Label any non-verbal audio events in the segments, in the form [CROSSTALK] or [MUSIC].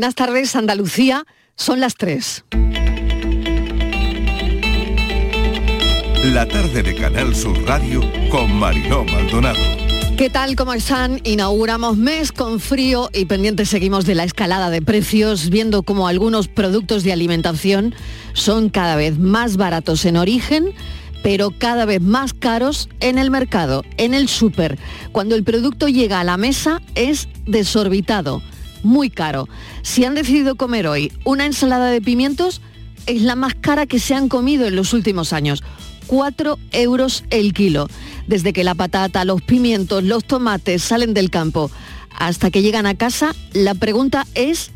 Buenas tardes, Andalucía. Son las 3. La tarde de Canal Sur Radio con Mariló Maldonado. ¿Qué tal? ¿Cómo están? Inauguramos mes con frío y pendientes seguimos de la escalada de precios, viendo cómo algunos productos de alimentación son cada vez más baratos en origen pero cada vez más caros en el mercado, en el súper. Cuando el producto llega a la mesa es desorbitado muy caro. Si han decidido comer hoy una ensalada de pimientos, es la más cara que se han comido en los últimos años. 4 euros el kilo. Desde que la patata, los pimientos, los tomates salen del campo hasta que llegan a casa, la pregunta es,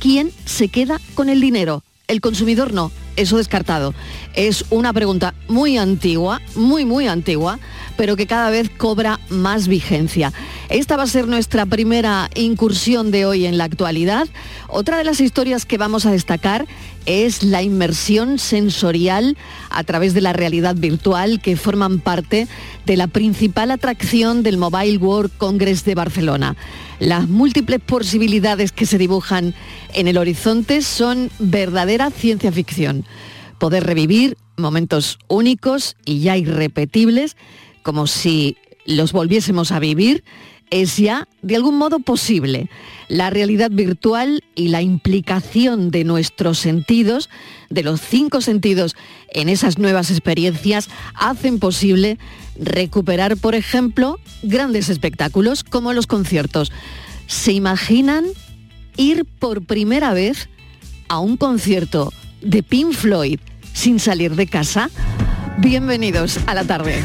¿quién se queda con el dinero? El consumidor no, eso descartado. Es una pregunta muy antigua, muy, muy antigua, pero que cada vez cobra más vigencia. Esta va a ser nuestra primera incursión de hoy en la actualidad. Otra de las historias que vamos a destacar es la inmersión sensorial a través de la realidad virtual que forman parte de la principal atracción del Mobile World Congress de Barcelona. Las múltiples posibilidades que se dibujan en el horizonte son verdadera ciencia ficción. Poder revivir momentos únicos y ya irrepetibles, como si los volviésemos a vivir, es ya de algún modo posible. La realidad virtual y la implicación de nuestros sentidos, de los cinco sentidos en esas nuevas experiencias, hacen posible recuperar, por ejemplo, grandes espectáculos como los conciertos. ¿Se imaginan ir por primera vez a un concierto de Pink Floyd sin salir de casa? Bienvenidos a la tarde.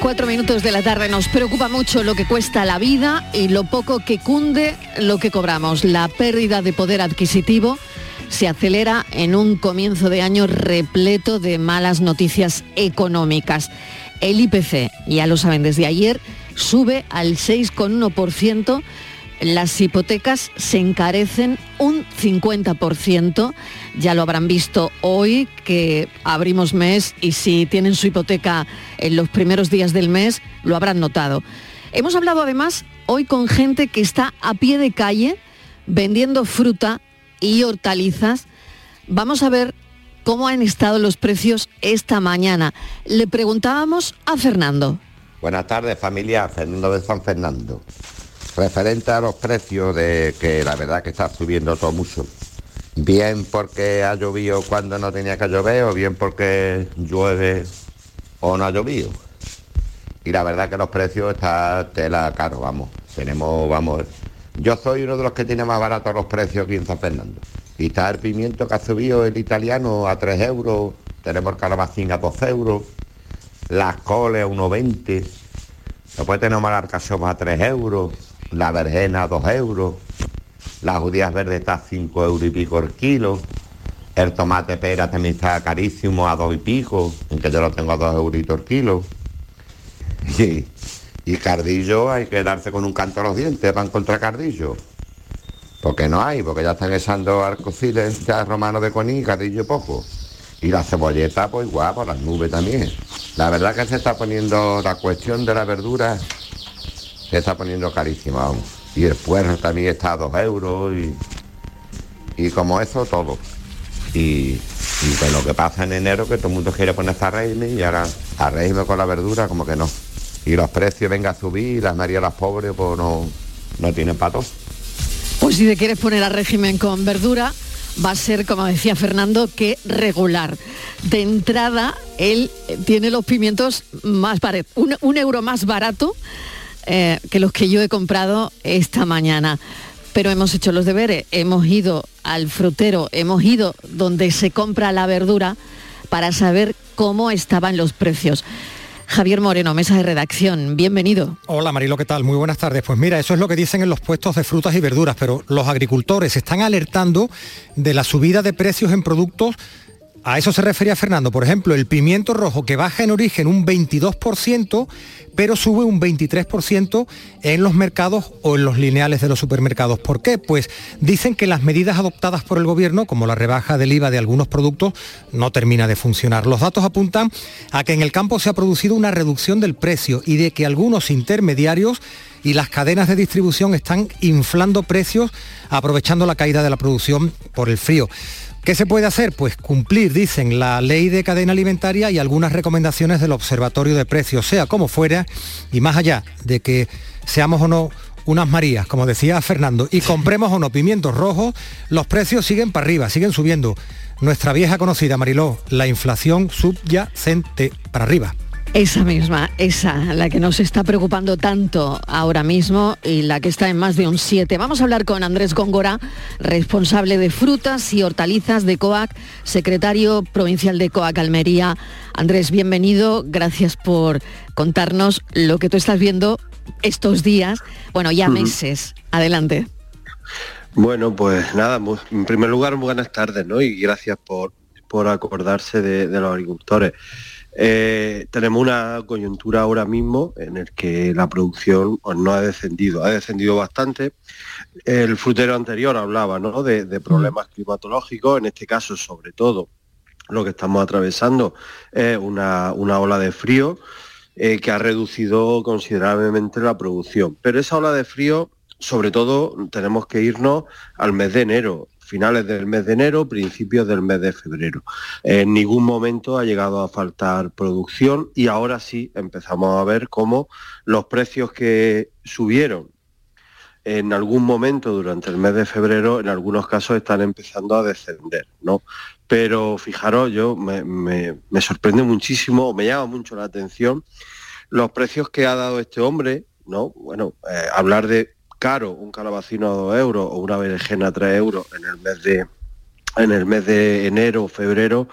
Cuatro minutos de la tarde nos preocupa mucho lo que cuesta la vida y lo poco que cunde lo que cobramos. La pérdida de poder adquisitivo se acelera en un comienzo de año repleto de malas noticias económicas. El IPC, ya lo saben desde ayer, sube al 6,1% las hipotecas se encarecen un 50%. Ya lo habrán visto hoy que abrimos mes y si tienen su hipoteca en los primeros días del mes, lo habrán notado. Hemos hablado además hoy con gente que está a pie de calle vendiendo fruta y hortalizas. Vamos a ver cómo han estado los precios esta mañana. Le preguntábamos a Fernando. Buenas tardes familia, Fernando de San Fernando. Referente a los precios de que la verdad que está subiendo todo mucho. Bien porque ha llovido cuando no tenía que llover o bien porque llueve o no ha llovido. Y la verdad que los precios está tela caro, vamos. Tenemos, vamos. Yo soy uno de los que tiene más baratos los precios aquí en San Fernando. Y está el pimiento que ha subido el italiano a 3 euros, tenemos el calabacín a 12 euros, las coles a 1,20, después tenemos el arcasoma a 3 euros, la vergena a 2 euros, las judías verdes está a 5 euros y pico el kilo, El tomate pera también está carísimo a dos y pico, en que yo lo tengo a dos euritos el kilo. Y, y cardillo hay que darse con un canto a los dientes para encontrar cardillo. Porque no hay, porque ya están echando arcociles ya romanos de coní, cardillo poco. Y la cebolleta, pues igual, por las nubes también. La verdad que se está poniendo la cuestión de la verdura, se está poniendo carísima aún. Y el puerro también está a dos euros y, y como eso todo. Y, con lo que pasa en enero, que todo el mundo quiere ponerse a régimen y ahora a régimen con la verdura, como que no. Y los precios vengan a subir y las pobres pues no, no tienen patos. Pues si te quieres poner a régimen con verdura, va a ser, como decía Fernando, que regular. De entrada, él tiene los pimientos más baratos, un euro más barato eh, que los que yo he comprado esta mañana. Pero hemos hecho los deberes, hemos ido al frutero, hemos ido donde se compra la verdura para saber cómo estaban los precios. Javier Moreno, mesa de redacción, bienvenido. Hola Marilo, ¿qué tal? Muy buenas tardes. Pues mira, eso es lo que dicen en los puestos de frutas y verduras, pero los agricultores están alertando de la subida de precios en productos a eso se refería Fernando. Por ejemplo, el pimiento rojo que baja en origen un 22%, pero sube un 23% en los mercados o en los lineales de los supermercados. ¿Por qué? Pues dicen que las medidas adoptadas por el gobierno, como la rebaja del IVA de algunos productos, no termina de funcionar. Los datos apuntan a que en el campo se ha producido una reducción del precio y de que algunos intermediarios y las cadenas de distribución están inflando precios aprovechando la caída de la producción por el frío. ¿Qué se puede hacer? Pues cumplir, dicen, la ley de cadena alimentaria y algunas recomendaciones del Observatorio de Precios, sea como fuera, y más allá de que seamos o no unas Marías, como decía Fernando, y compremos o no pimientos rojos, los precios siguen para arriba, siguen subiendo. Nuestra vieja conocida, Mariló, la inflación subyacente para arriba. Esa misma, esa, la que nos está preocupando tanto ahora mismo y la que está en más de un 7. Vamos a hablar con Andrés Góngora, responsable de frutas y hortalizas de COAC, secretario provincial de COAC Almería. Andrés, bienvenido, gracias por contarnos lo que tú estás viendo estos días, bueno, ya meses. Adelante. Bueno, pues nada, en primer lugar, buenas tardes, ¿no? Y gracias por, por acordarse de, de los agricultores. Eh, tenemos una coyuntura ahora mismo en el que la producción pues, no ha descendido, ha descendido bastante. El frutero anterior hablaba de, problemas climatológicos, en este caso sobre todo lo que estamos atravesando es una, ola de frío eh, que ha reducido considerablemente la producción. Pero esa ola de frío, sobre todo, tenemos que irnos al mes de enero finales del mes de enero, principios del mes de febrero. En ningún momento ha llegado a faltar producción y ahora sí empezamos a ver cómo los precios que subieron en algún momento durante el mes de febrero, en algunos casos están empezando a descender, ¿no? Pero fijaros, yo me, sorprende muchísimo, me llama mucho la atención los precios que ha dado este hombre, ¿no? Bueno, eh, hablar de caro un calabacino a 2 euros o una berenjena a 3 euros en el mes de en el mes de enero o febrero,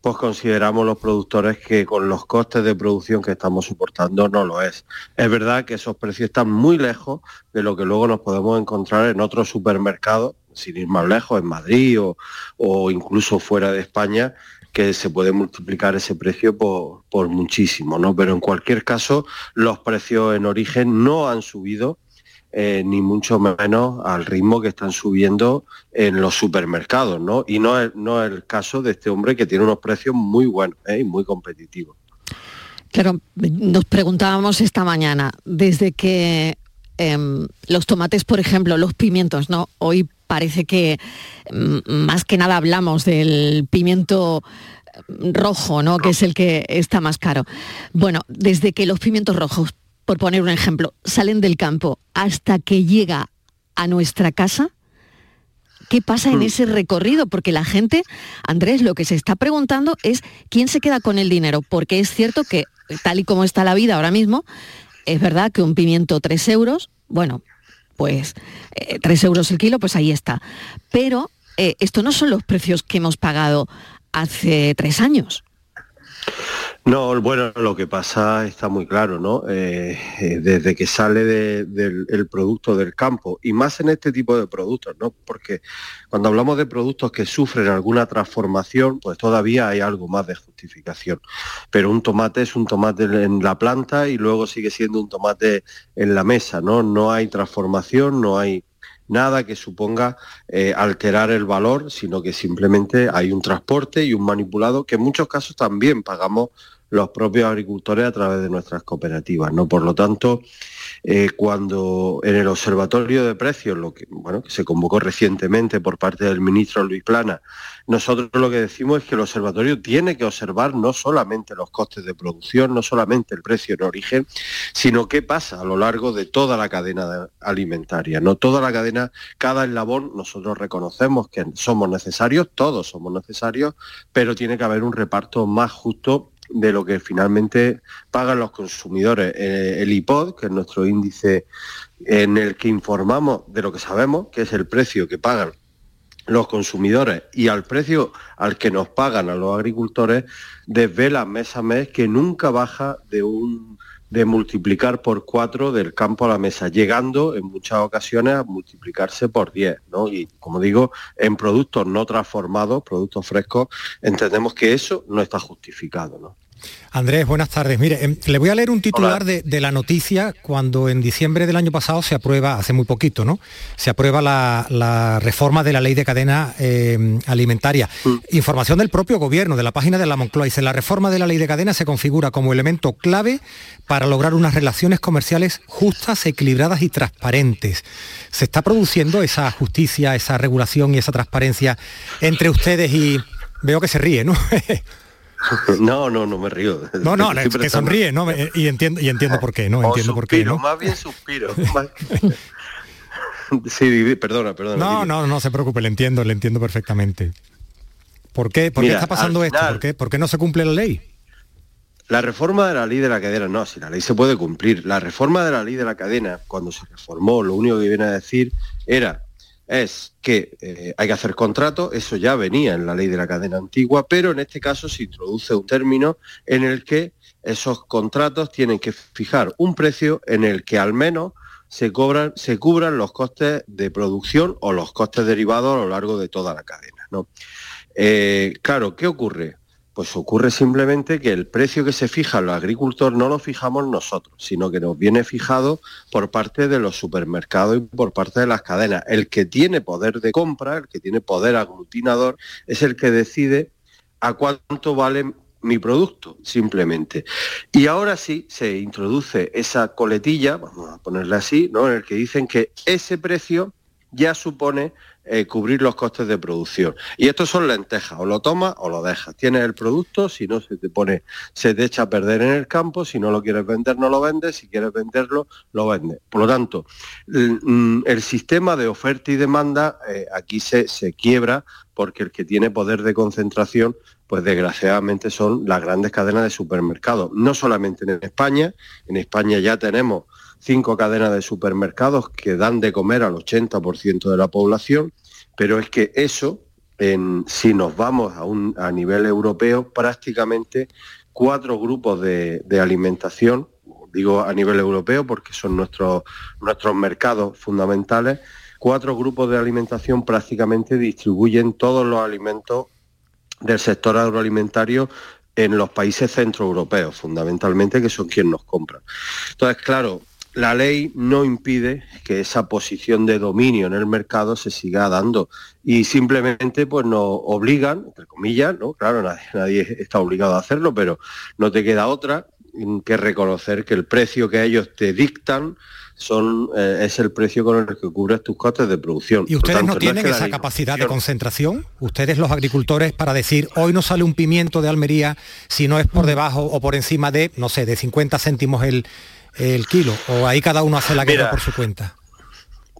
pues consideramos los productores que con los costes de producción que estamos soportando no lo es. Es verdad que esos precios están muy lejos de lo que luego nos podemos encontrar en otros supermercados, sin ir más lejos, en Madrid o, o incluso fuera de España, que se puede multiplicar ese precio por, por, muchísimo, ¿no? Pero en cualquier caso, los precios en origen no han subido eh, ni mucho menos al ritmo que están subiendo en los supermercados, ¿no? Y no es, no el caso de este hombre que tiene unos precios muy buenos ¿eh? y muy competitivos. Claro, nos preguntábamos esta mañana, desde que em, los tomates, por ejemplo, los pimientos, ¿no? Hoy parece que mm, más que nada hablamos del pimiento rojo, ¿no? Que es el que está más caro. Bueno, desde que los pimientos rojos por poner un ejemplo, salen del campo hasta que llega a nuestra casa, ¿qué pasa en hmm. ese recorrido? Porque la gente, Andrés, lo que se está preguntando es quién se queda con el dinero, porque es cierto que tal y como está la vida ahora mismo, es verdad que un pimiento 3 euros, bueno, pues 3 eh, euros el kilo, pues ahí está. Pero eh, esto no son los precios que hemos pagado hace tres años. No, bueno, lo que pasa está muy claro, ¿no? Eh, eh, desde que sale del producto del campo, y más en este tipo de productos, ¿no? Porque cuando hablamos de productos que sufren alguna transformación, pues todavía hay algo más de justificación. Pero un tomate es un tomate en la planta y luego sigue siendo un tomate en la mesa, ¿no? No hay transformación, no hay nada que suponga eh, alterar el valor, sino que simplemente hay un transporte y un manipulado que en muchos casos también pagamos los propios agricultores a través de nuestras cooperativas. ¿no? Por lo tanto, eh, cuando en el Observatorio de Precios, lo que, bueno, que se convocó recientemente por parte del ministro Luis Plana, nosotros lo que decimos es que el observatorio tiene que observar no solamente los costes de producción, no solamente el precio en origen, sino qué pasa a lo largo de toda la cadena alimentaria. No toda la cadena, cada eslabón, nosotros reconocemos que somos necesarios, todos somos necesarios, pero tiene que haber un reparto más justo de lo que finalmente pagan los consumidores. Eh, el IPOD, que es nuestro índice en el que informamos de lo que sabemos, que es el precio que pagan los consumidores y al precio al que nos pagan a los agricultores, desvela mes a mes que nunca baja de un de multiplicar por cuatro del campo a la mesa, llegando en muchas ocasiones a multiplicarse por diez. ¿no? Y como digo, en productos no transformados, productos frescos, entendemos que eso no está justificado. ¿no? Andrés, buenas tardes. Mire, em, le voy a leer un titular de, la noticia cuando en diciembre del año pasado se aprueba, hace muy poquito, ¿no? Se aprueba la, reforma de la ley de cadena em, alimentaria. Mm. Información del propio gobierno, de la página de la Moncloa. Dice, la reforma de la ley de cadena se configura como elemento clave para lograr unas relaciones comerciales justas, equilibradas y transparentes. ¿Se está produciendo esa justicia, esa regulación y esa transparencia entre ustedes y... Veo que se ríe, ¿no? [LAUGHS] [LAUGHS] No, no, no me río. No, no, [LAUGHS] es que sonríe, ¿no? Y entiendo, y entiendo por qué, ¿no? entiendo por qué, ¿no? Más bien suspiro. [LAUGHS] sí, perdona, perdona. No, no, no se preocupe, le entiendo, le entiendo perfectamente. ¿Por qué, por qué está pasando esto? ¿Por qué, ¿Por qué no se cumple la ley? La reforma de la ley de la cadena, no, si la ley se puede cumplir. La reforma de la ley de la cadena, cuando se reformó, lo único que viene a decir era es que eh, hay que hacer contrato, eso ya venía en la ley de la cadena antigua, pero en este caso se introduce un término en el que esos contratos tienen que fijar un precio en el que al menos se, cobran, se cubran los costes de producción o los costes derivados a lo largo de toda la cadena. ¿no? Eh, claro, ¿qué ocurre? Pues ocurre simplemente que el precio que se fija los agricultores no lo fijamos nosotros, sino que nos viene fijado por parte de los supermercados y por parte de las cadenas. El que tiene poder de compra, el que tiene poder aglutinador, es el que decide a cuánto vale mi producto, simplemente. Y ahora sí se introduce esa coletilla, vamos a ponerle así, ¿no? en el que dicen que ese precio ya supone eh, cubrir los costes de producción. Y estos son lentejas, o lo tomas o lo dejas. Tienes el producto, si no se te pone, se te echa a perder en el campo, si no lo quieres vender no lo vendes, si quieres venderlo, lo vendes. Por lo tanto, el, mm, sistema de oferta y demanda eh, aquí se, se quiebra porque el que tiene poder de concentración, pues desgraciadamente son las grandes cadenas de supermercados. No solamente en España, en España ya tenemos cinco cadenas de supermercados que dan de comer al 80% de la población, pero es que eso, en, si nos vamos a, un, a nivel europeo, prácticamente cuatro grupos de, alimentación, digo a nivel europeo porque son nuestros, nuestros mercados fundamentales, cuatro grupos de alimentación prácticamente distribuyen todos los alimentos del sector agroalimentario en los países centroeuropeos, fundamentalmente, que son quienes nos compran. Entonces, claro, la ley no impide que esa posición de dominio en el mercado se siga dando y simplemente pues nos obligan, entre comillas, ¿no? Claro, nadie, está obligado a hacerlo, pero no te queda otra que reconocer que el precio que ellos te dictan son, eh, es el precio con el que cubres tus costes de producción. ¿Y ustedes no tienen esa capacidad de concentración? ¿Ustedes los agricultores para decir, hoy no sale un pimiento de Almería si no es por debajo o por encima de, no sé, de 50 céntimos el, el kilo? ¿O ahí cada uno hace la guerra por su cuenta?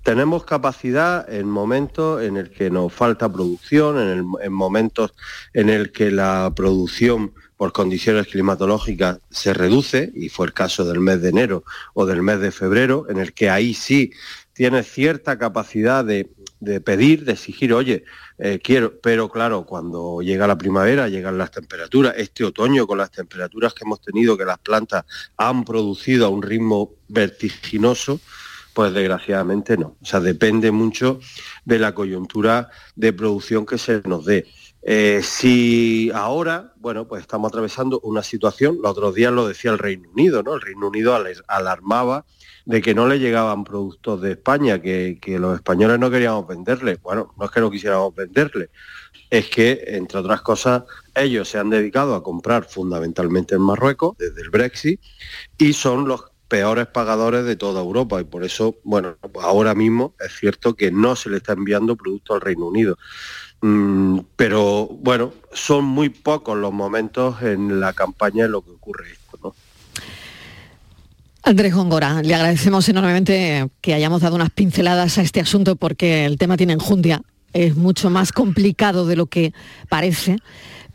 Tenemos capacidad en momentos en el que nos falta producción, en, momentos en el que la producción por condiciones climatológicas se reduce, y fue el caso del mes de enero o del mes de febrero, en el que ahí sí tiene cierta capacidad de, de pedir, de exigir, oye, eh, quiero, pero claro, cuando llega la primavera, llegan las temperaturas, este otoño con las temperaturas que hemos tenido, que las plantas han producido a un ritmo vertiginoso, pues desgraciadamente no. O sea, depende mucho de la coyuntura de producción que se nos dé. Eh, si ahora, bueno, pues estamos atravesando una situación, los otros días lo decía el Reino Unido, ¿no? El Reino Unido alarmaba de que no le llegaban productos de España, que, los españoles no queríamos venderle. Bueno, no es que no quisiéramos venderle, es que, entre otras cosas, ellos se han dedicado a comprar fundamentalmente en Marruecos, desde el Brexit, y son los peores pagadores de toda Europa y por eso, bueno, ahora mismo es cierto que no se le está enviando producto al Reino Unido. Mm, pero bueno, son muy pocos los momentos en la campaña en lo que ocurre esto. Andrés Góngora, le agradecemos enormemente que hayamos dado unas pinceladas a este asunto porque el tema tiene enjundia, es mucho más complicado de lo que parece,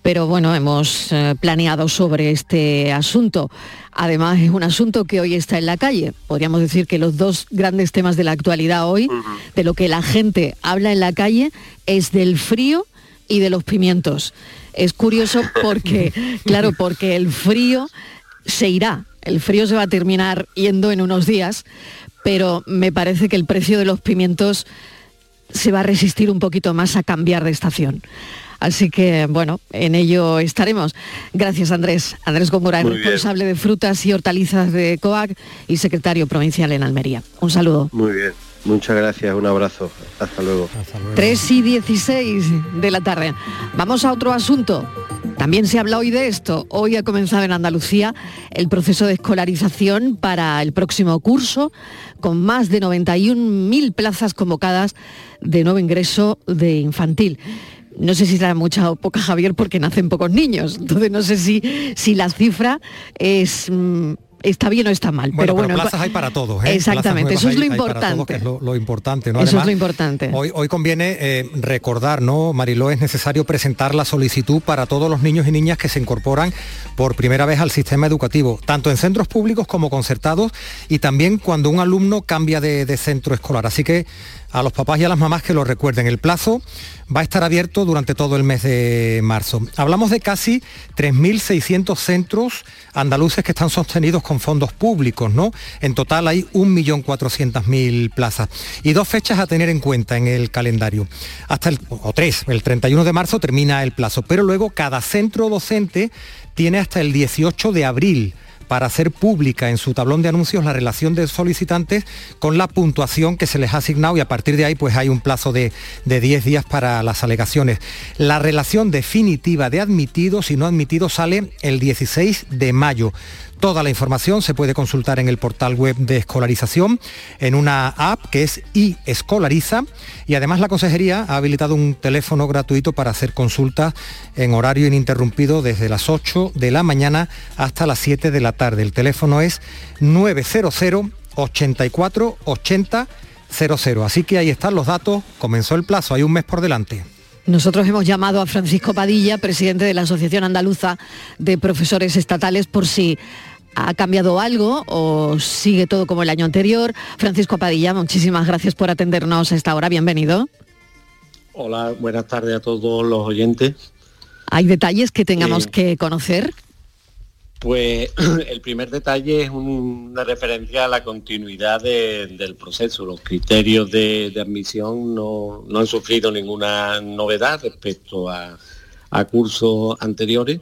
pero bueno, hemos eh, planeado sobre este asunto. Además, es un asunto que hoy está en la calle. Podríamos decir que los dos grandes temas de la actualidad hoy, de lo que la gente habla en la calle, es del frío y de los pimientos. Es curioso [LAUGHS] porque, claro, porque el frío se irá, el frío se va a terminar yendo en unos días, pero me parece que el precio de los pimientos se va a resistir un poquito más a cambiar de estación. Así que, bueno, en ello estaremos. Gracias, Andrés. Andrés Góngora, responsable de frutas y hortalizas de COAC y secretario provincial en Almería. Un saludo. Muy bien. Muchas gracias, un abrazo. Hasta luego. Hasta luego. 3 y 16 de la tarde. Vamos a otro asunto. También se habla hoy de esto. Hoy ha comenzado en Andalucía el proceso de escolarización para el próximo curso, con más de 91.000 plazas convocadas de nuevo ingreso de infantil. No sé si será mucha o poca, Javier, porque nacen pocos niños. Entonces no sé si, si la cifra es... Mm, está bien o está mal. pero bueno, plazas hay para todos. ¿eh? Exactamente, eso es lo importante. es lo, importante, ¿no? eso es lo importante. Hoy, hoy conviene eh, recordar, ¿no, Mariló? Es necesario presentar la solicitud para todos los niños y niñas que se incorporan por primera vez al sistema educativo, tanto en centros públicos como concertados y también cuando un alumno cambia de, de centro escolar. Así que a los papás y a las mamás que lo recuerden. El plazo va a estar abierto durante todo el mes de marzo. Hablamos de casi 3.600 centros andaluces que están sostenidos con fondos públicos, ¿no? En total hay 1.400.000 plazas. Y dos fechas a tener en cuenta en el calendario. Hasta el, o tres, el 31 de marzo termina el plazo, pero luego cada centro docente tiene hasta el 18 de abril para hacer pública en su tablón de anuncios la relación de solicitantes con la puntuación que se les ha asignado y a partir de ahí pues hay un plazo de, de 10 días para las alegaciones. La relación definitiva de admitidos y no admitidos sale el 16 de mayo. Toda la información se puede consultar en el portal web de escolarización, en una app que es iEscolariza y además la Consejería ha habilitado un teléfono gratuito para hacer consultas en horario ininterrumpido desde las 8 de la mañana hasta las 7 de la tarde. El teléfono es 900 84 80 00. Así que ahí están los datos, comenzó el plazo, hay un mes por delante. Nosotros hemos llamado a Francisco Padilla, presidente de la Asociación Andaluza de Profesores Estatales, por si ha cambiado algo o sigue todo como el año anterior. Francisco Padilla, muchísimas gracias por atendernos a esta hora. Bienvenido. Hola, buenas tardes a todos los oyentes. ¿Hay detalles que tengamos eh, que conocer? Pues [CLEARS THROAT] el primer detalle es una referencia a la continuidad del proceso. Los criterios de, admisión no, han sufrido ninguna novedad respecto a, cursos anteriores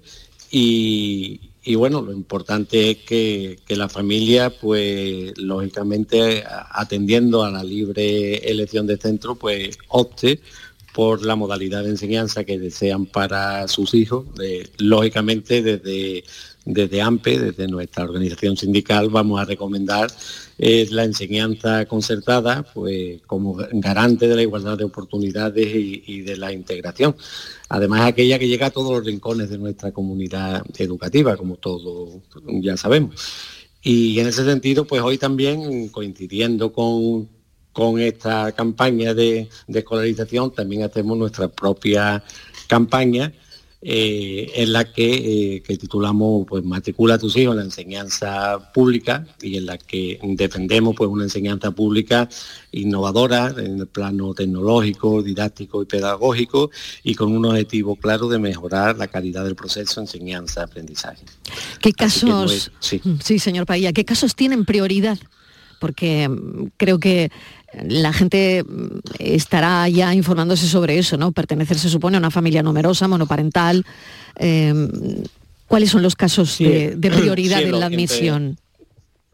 y, bueno, lo importante es que, la familia, pues lógicamente atendiendo a la libre elección de centro, pues opte por la modalidad de enseñanza que desean para sus hijos, lógicamente desde desde AMPE, desde nuestra organización sindical, vamos a recomendar eh, la enseñanza concertada pues, como garante de la igualdad de oportunidades y, de la integración. Además, aquella que llega a todos los rincones de nuestra comunidad educativa, como todos ya sabemos. Y en ese sentido, pues hoy también, coincidiendo con, con esta campaña de, de escolarización, también hacemos nuestra propia campaña eh, en la que, eh, titulamos pues matricula a tus hijos en la enseñanza pública y en la que defendemos pues una enseñanza pública innovadora en el plano tecnológico, didáctico y pedagógico y con un objetivo claro de mejorar la calidad del proceso de enseñanza-aprendizaje. ¿Qué casos, sí. Sí, señor Pailla, qué casos tienen prioridad? Porque mm, creo que la gente mm, estará ya informándose sobre eso, ¿no? Pertenecer se supone a una familia numerosa, monoparental. Em, ¿Cuáles son los casos de, prioridad en la admisión?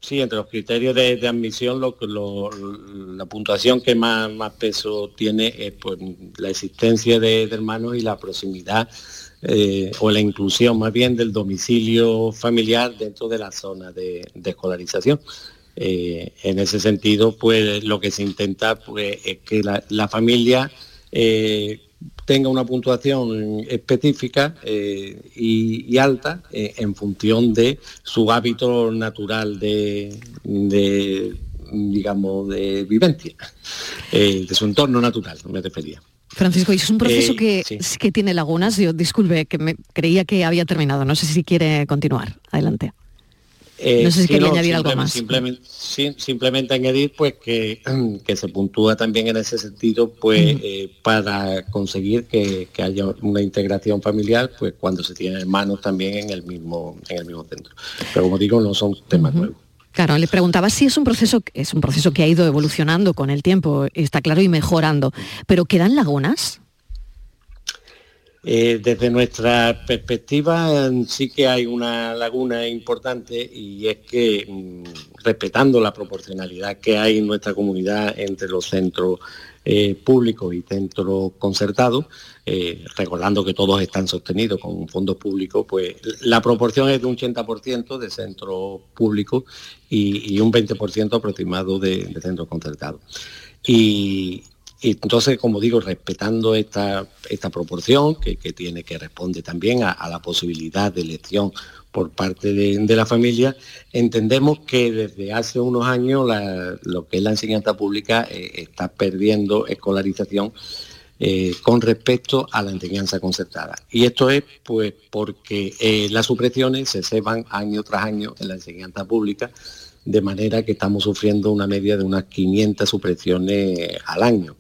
sí, entre los criterios de, admisión, la puntuación que más, peso tiene es pues, la existencia de, hermanos y la proximidad eh, o la inclusión más bien del domicilio familiar dentro de la zona de escolarización. Eh, en ese sentido, pues lo que se intenta pues, es que la, familia eh, tenga una puntuación específica eh, y, alta en función de su hábito natural de, digamos, de vivencia, [LAUGHS] de su entorno natural, me refería. Francisco, y es un proceso que, que tiene lagunas. Yo disculpe, que me creía que había terminado. No sé si quiere continuar. Adelante. Eh, no sé si quería añadir algo más. Simplemente, simplemente añadir pues que, [CLEARS THROAT] que, se puntúa también en ese sentido pues eh, para conseguir que, haya una integración familiar pues cuando se tienen hermanos también en el mismo en el mismo centro. Pero como digo, no son temas nuevos. Claro, le preguntaba si es un proceso es un proceso que ha ido evolucionando con el tiempo, está claro y mejorando, pero quedan lagunas. Eh, desde nuestra perspectiva sí que hay una laguna importante y es que mm, respetando la proporcionalidad que hay en nuestra comunidad entre los centros eh, públicos y centros concertados, eh, recordando que todos están sostenidos con fondos públicos, pues la proporción es de un 80% de centros públicos y, un 20% aproximado de, de centros concertados. Y, entonces, como digo, respetando esta, esta proporción que, tiene que responder también a, la posibilidad de elección por parte de, la familia, entendemos que desde hace unos años lo que es la enseñanza pública eh, está perdiendo escolarización eh, con respecto a la enseñanza concertada. Y esto es pues porque eh, las supresiones se ceban año tras año en la enseñanza pública, de manera que estamos sufriendo una media de unas 500 supresiones al año.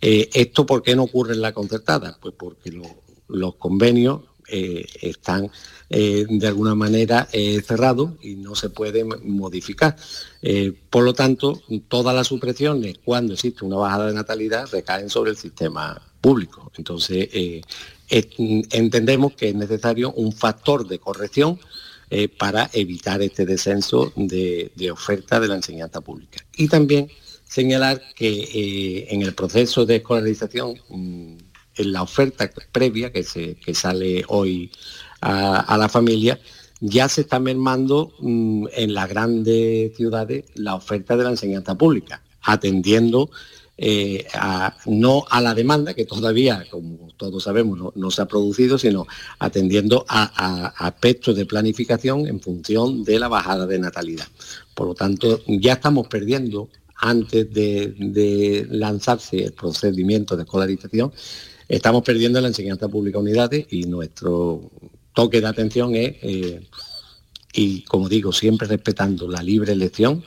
Eh, ¿Esto por qué no ocurre en la concertada? Pues porque los convenios eh, están eh, de alguna manera cerrados y no se pueden modificar. por lo tanto, todas las supresiones, cuando existe una bajada de natalidad, recaen sobre el sistema público. Entonces, entendemos que es necesario un factor de corrección para evitar este descenso de, de oferta de la enseñanza pública. Y también señalar que eh, en el proceso de escolarización, mm, en la oferta previa que, se, sale hoy a, la familia, ya se está mermando mm, en las grandes ciudades la oferta de la enseñanza pública, atendiendo eh, no a la demanda, que todavía, como todos sabemos, no, se ha producido, sino atendiendo a, aspectos de planificación en función de la bajada de natalidad. Por lo tanto, ya estamos perdiendo antes de, lanzarse el procedimiento de escolarización, estamos perdiendo la enseñanza pública unidades y nuestro toque de atención es, eh, y como digo, siempre respetando la libre elección,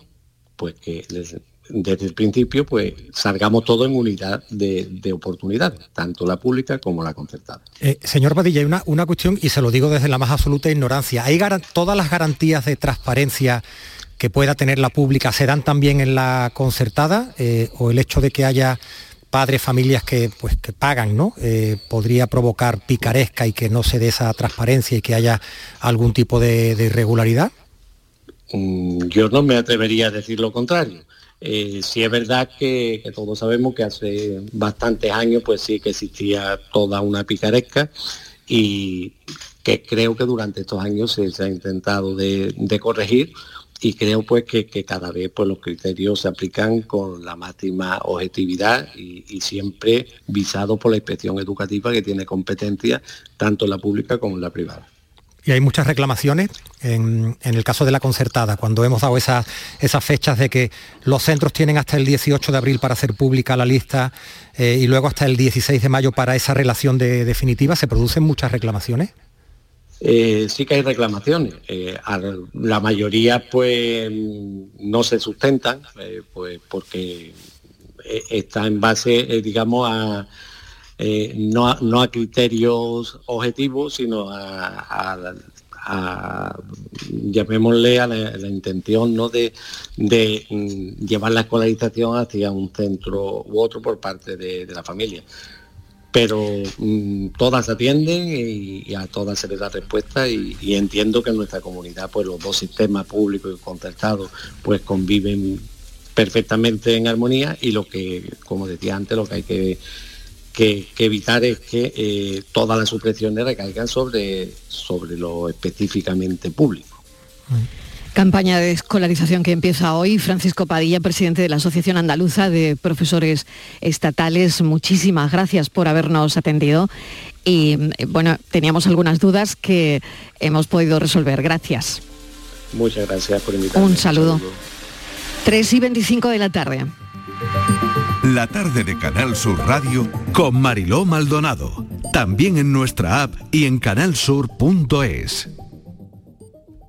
pues que desde, el principio pues salgamos todo en unidad de, oportunidad, tanto la pública como la concertada. Eh, señor Padilla, hay una, una cuestión, y se lo digo desde la más absoluta ignorancia, ¿hay todas las garantías de transparencia que pueda tener la pública se dan también en la concertada eh, o el hecho de que haya padres, familias que, pues, que pagan, ¿no? Eh, podría provocar picaresca y que no se dé esa transparencia y que haya algún tipo de, irregularidad? Mm, yo no me atrevería a decir lo contrario. Eh, sí es verdad que, todos sabemos que hace bastantes años pues sí que existía toda una picaresca y que creo que durante estos años se, ha intentado de corregir y creo pues que, cada vez pues, los criterios se aplican con la máxima objetividad y, siempre visado por la inspección educativa que tiene competencia tanto en la pública como en la privada. y hay muchas reclamaciones en, el caso de la concertada, cuando hemos dado esas, esas fechas de que los centros tienen hasta el 18 de abril para hacer pública la lista eh, y luego hasta el 16 de mayo para esa relación de, definitiva, ¿se producen muchas reclamaciones? Eh, sí que hay reclamaciones. Eh, la mayoría pues no se sustentan, pues porque está en base, digamos, a, no, a, criterios objetivos, sino a, llamémosle a la, intención ¿no? de, mm, llevar la escolarización hacia un centro u otro por parte de, la familia. Pero mm, todas atienden y, a todas se les da respuesta y, entiendo que en nuestra comunidad pues los dos sistemas públicos y concertados pues conviven perfectamente en armonía y lo que, como decía antes, lo que hay que que, evitar es que eh, todas las supresiones recaigan sobre, sobre lo específicamente público. Campaña de escolarización que empieza hoy. Francisco Padilla, presidente de la Asociación Andaluza de Profesores Estatales, muchísimas gracias por habernos atendido. Y eh, bueno, teníamos algunas dudas que hemos podido resolver. Gracias. Muchas gracias por invitarme. Un saludo. Un saludo. 3 y 25 de la tarde. La tarde de Canal Sur Radio con Mariló Maldonado. También en nuestra app y en canalsur.es.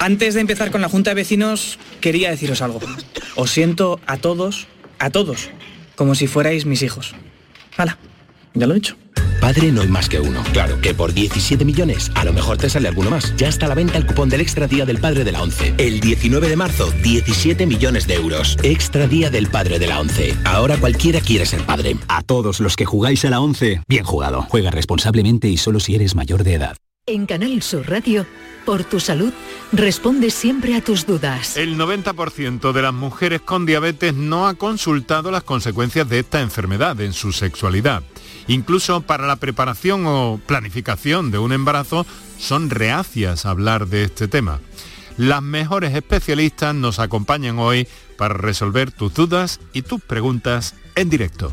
Antes de empezar con la Junta de Vecinos, quería deciros algo. Os siento a todos, a todos, como si fuerais mis hijos. Hala, ya lo he dicho. Padre no hay más que uno. Claro, que por 17 millones a lo mejor te sale alguno más. Ya está a la venta el cupón del Extra Día del Padre de la ONCE. El 19 de marzo, 17 millones de euros. Extra Día del Padre de la ONCE. Ahora cualquiera quiere ser padre. A todos los que jugáis a la ONCE, bien jugado. Juega responsablemente y solo si eres mayor de edad. En Canal Sur Radio por tu salud, responde siempre a tus dudas. El 90% de las mujeres con diabetes no ha consultado las consecuencias de esta enfermedad en su sexualidad. Incluso para la preparación o planificación de un embarazo son reacias a hablar de este tema. Las mejores especialistas nos acompañan hoy para resolver tus dudas y tus preguntas en directo.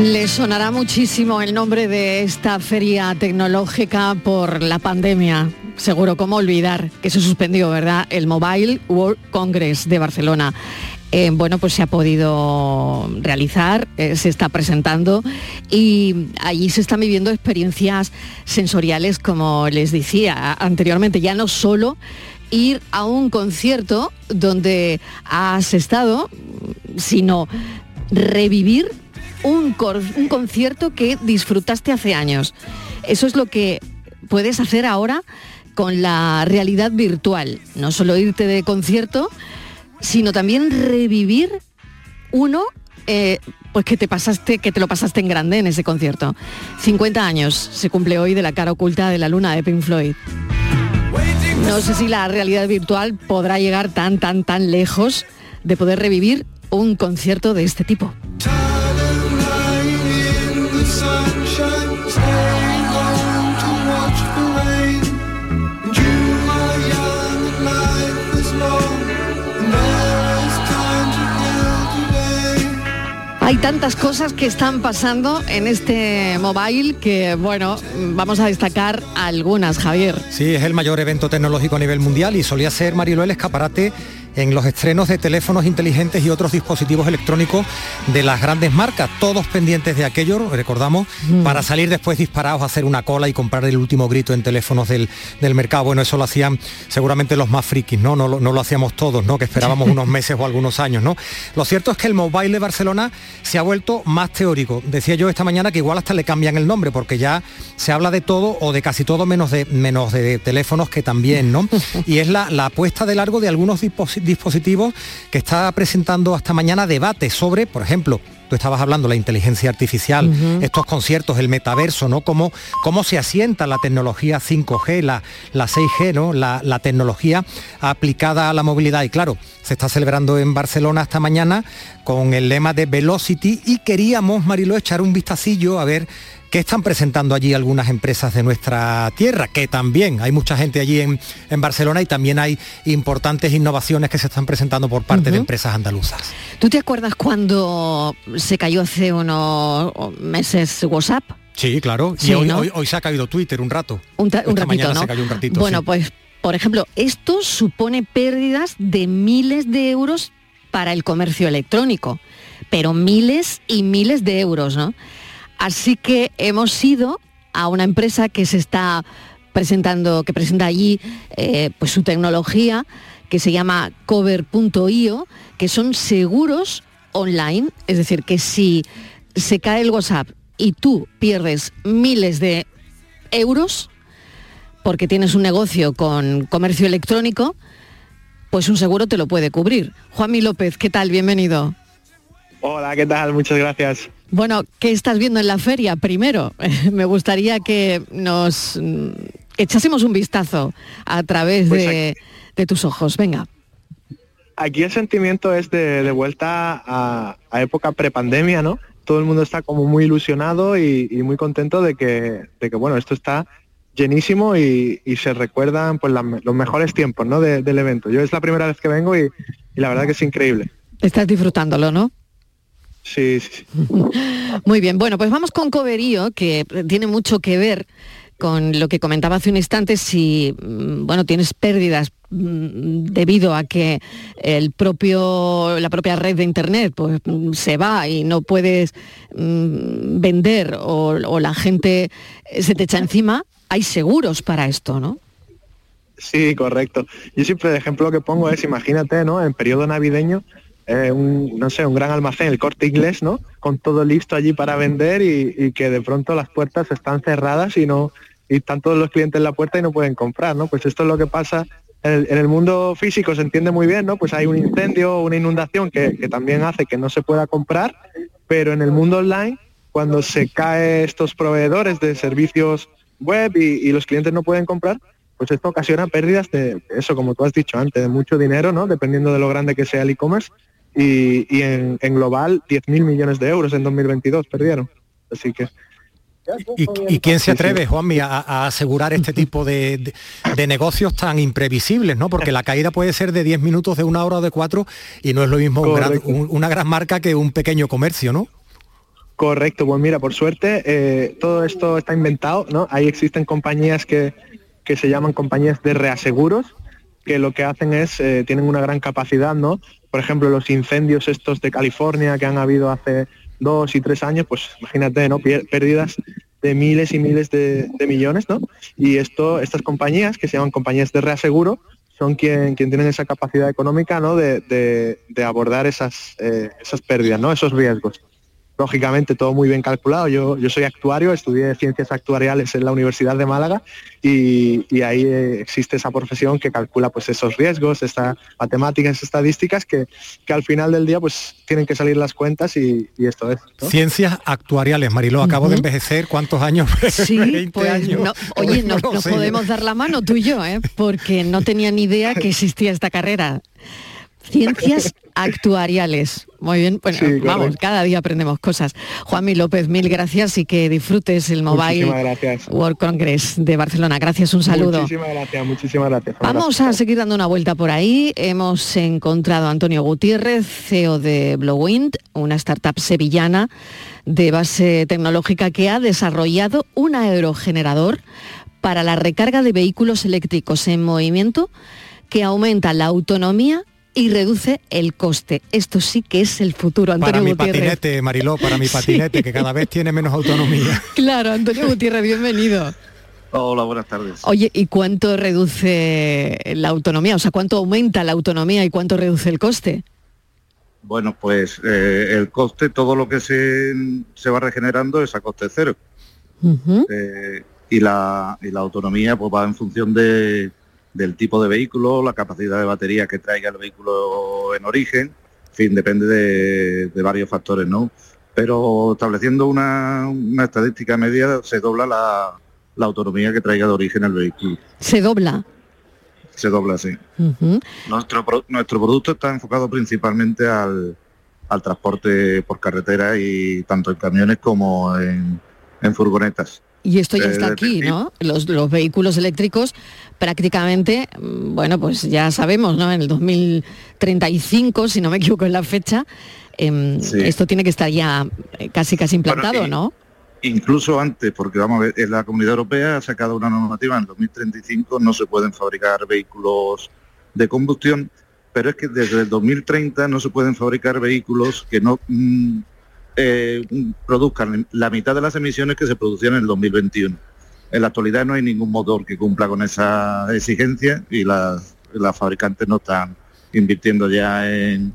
Le sonará muchísimo el nombre de esta feria tecnológica por la pandemia. Seguro, ¿cómo olvidar que se suspendió, verdad? El Mobile World Congress de Barcelona. Eh, bueno, pues se ha podido realizar, eh, se está presentando y allí se están viviendo experiencias sensoriales, como les decía anteriormente, ya no solo ir a un concierto donde has estado, sino revivir un, concierto que disfrutaste hace años. Eso es lo que puedes hacer ahora con la realidad virtual. No solo irte de concierto, sino también revivir uno eh, pues que te pasaste, que te lo pasaste en grande en ese concierto. 50 años se cumple hoy de la cara oculta de la luna de Pink Floyd. No sé si la realidad virtual podrá llegar tan, tan, tan lejos de poder revivir un concierto de este tipo. Tantas cosas que están pasando en este mobile que, bueno, vamos a destacar algunas, Javier. Sí, es el mayor evento tecnológico a nivel mundial y solía ser, Marilo, el escaparate en los estrenos de teléfonos inteligentes y otros dispositivos electrónicos de las grandes marcas, todos pendientes de aquello, recordamos, Mm. para salir después disparados a hacer una cola y comprar el último grito en teléfonos del, del mercado. Bueno, eso lo hacían seguramente los más frikis, ¿no? No, lo- no lo hacíamos todos, ¿no? Que esperábamos [LAUGHS] unos meses o algunos años, ¿no? Lo cierto es que el Mobile de Barcelona se ha vuelto más teórico. Decía yo esta mañana que igual hasta le cambian el nombre, porque ya se habla de todo o de casi todo menos de menos de teléfonos que también, ¿no? [LAUGHS] Y es la, la apuesta de largo de algunos disposi- dispositivos que está presentando hasta mañana debate sobre, por ejemplo, tú estabas hablando la inteligencia artificial, estos conciertos, el metaverso, ¿no? Cómo, cómo se asienta la tecnología 5G, la, la 6G, ¿no? La, la tecnología aplicada a la movilidad. Y claro, se está celebrando en Barcelona esta mañana con el lema de Velocity y queríamos, Marilo, echar un vistacillo a ver qué están presentando allí algunas empresas de nuestra tierra, que también hay mucha gente allí en, en Barcelona y también hay importantes innovaciones que se están presentando por parte de empresas andaluzas. ¿Tú te acuerdas cuando se cayó hace unos meses WhatsApp? Sí, claro. Sí, y hoy, ¿no? hoy- hoy se ha caído Twitter un rato. Un, ta- un Esta ratito, mañana ¿no? se cayó un ratito. bueno, sí. pues, por ejemplo, esto supone pérdidas de miles de euros para el comercio electrónico, pero miles y miles de euros, ¿no? Así que hemos ido a una empresa que se está presentando, que presenta allí eh, pues su tecnología, que se llama cover.io, que son seguros online, es decir, que si se cae el WhatsApp y tú pierdes miles de euros, porque tienes un negocio con comercio electrónico, pues un seguro te lo puede cubrir. Juanmi López, ¿qué tal? Bienvenido. Hola, ¿qué tal? Muchas gracias. Bueno, ¿qué estás viendo en la feria? Primero, [LAUGHS] me gustaría que nos mm, echásemos un vistazo a través Pues de, de tus ojos. Venga. Aquí el sentimiento es de, de vuelta a, a época prepandemia, ¿no? Todo el mundo está como muy ilusionado y, y muy contento de que, de que, bueno, esto está llenísimo y, y se recuerdan pues la- los mejores tiempos, ¿no? de- del evento. Yo es la primera vez que vengo y, y la verdad que es increíble. Estás disfrutándolo, ¿no? Sí, sí. [LAUGHS] Muy bien, bueno, pues vamos con Coverío, que tiene mucho que ver con lo que comentaba hace un instante, si mm, bueno, tienes pérdidas mm, debido a que el propio, la propia red de internet pues, mm, se va y no puedes mm, vender o, o la gente se te echa encima, hay seguros para esto, ¿no? Sí, correcto. Yo siempre el ejemplo que pongo es, imagínate, ¿no? En periodo navideño, un, no sé, un gran almacén, el corte inglés, ¿no? Con todo listo allí para vender y, que de pronto las puertas están cerradas y no y están todos los clientes en la puerta y no pueden comprar, ¿no? Pues esto es lo que pasa en el, mundo físico, se entiende muy bien, ¿no? Pues hay un incendio, una inundación que, también hace que no se pueda comprar, pero en el mundo online, cuando se cae estos proveedores de servicios web y los clientes no pueden comprar, pues esto ocasiona pérdidas de eso, como tú has dicho antes, de mucho dinero, ¿no? Dependiendo de lo grande que sea el e-commerce. Y, y en, en global 10.000 millones de euros en 2022 perdieron. Así que... ¿Y, y quién se atreve, Juanmi, a, a asegurar este tipo de, de- de negocios tan imprevisibles, ¿no? Porque la caída puede ser de 10 minutos, de una hora o de cuatro, y no es lo mismo un gran- Correcto. un- una gran marca que un pequeño comercio, ¿no? Correcto, pues mira, por suerte eh, todo esto está inventado, ¿no? Ahí existen compañías que, que se llaman compañías de reaseguros, que lo que hacen es, eh, tienen una gran capacidad, ¿no? Por ejemplo, los incendios estos de California que han habido hace dos y tres años, pues imagínate, ¿no? Pérdidas de miles y miles de, millones, ¿no? Y esto, estas compañías, que se llaman compañías de reaseguro, son quien, quien tienen esa capacidad económica, ¿no? De abordar esas, eh, esas pérdidas, ¿no? Esos riesgos lógicamente todo muy bien calculado. Yo, yo soy actuario, estudié ciencias actuariales en la Universidad de Málaga y, y ahí eh, existe esa profesión que calcula pues esos riesgos, estas matemáticas, estadísticas que, que al final del día pues tienen que salir las cuentas y, y esto es. ¿no? Ciencias actuariales, Mariló, acabo de envejecer, ¿cuántos años? [LAUGHS] Sí, 20 pues años. no- oye, no, nos sé. podemos dar la mano tú y yo, ¿eh? porque no tenía ni idea que existía esta carrera. Ciencias actuariales. Muy bien, bueno, Sí, vamos, cada día aprendemos cosas. Juanmi López, mil gracias y que disfrutes el Mobile. World Congress de Barcelona. Gracias, un saludo. Muchísimas gracias, muchísimas gracias. Vamos a seguir dando una vuelta por ahí. Hemos encontrado a Antonio Gutiérrez, CEO de Blowwind, una startup sevillana de base tecnológica que ha desarrollado un aerogenerador para la recarga de vehículos eléctricos en movimiento que aumenta la autonomía y reduce el coste. Esto sí que es el futuro, Antonio Para mi Gutiérrez. patinete, Mariló, para mi [LAUGHS] Sí. patinete, que cada vez tiene menos autonomía. [LAUGHS] Claro, Antonio Gutiérrez, bienvenido. Hola, buenas tardes. Oye, ¿y cuánto reduce la autonomía? O sea, ¿cuánto aumenta la autonomía y cuánto reduce el coste? Bueno, pues eh, el coste, todo lo que se, se va regenerando es a coste cero. Eh, y, la, y la autonomía pues va en función de, del tipo de vehículo, la capacidad de batería que traiga el vehículo en origen, en fin, depende de, de varios factores, ¿no? Pero estableciendo una, una estadística media se dobla la, la autonomía que traiga de origen el vehículo. Se dobla. Se dobla. Ujú. Nuestro, nuestro producto está enfocado principalmente al, al transporte por carretera y tanto en camiones como en, en furgonetas. Y esto ya Eh, está aquí, ¿no? Los, los vehículos eléctricos prácticamente, bueno, pues ya sabemos, ¿no? En el 2035, si no me equivoco en la fecha, em, Sí. esto tiene que estar ya eh, casi casi implantado, ¿no? Incluso antes, porque vamos a ver, en la Comunidad Europea ha sacado una normativa, en 2035 no se pueden fabricar vehículos de combustión, pero es que desde el 2030 no se pueden fabricar vehículos que no mm, eh, produzcan la mitad de las emisiones que se producían en el 2021. En la actualidad no hay ningún motor que cumpla con esa exigencia y las, las fabricantes no están invirtiendo ya en,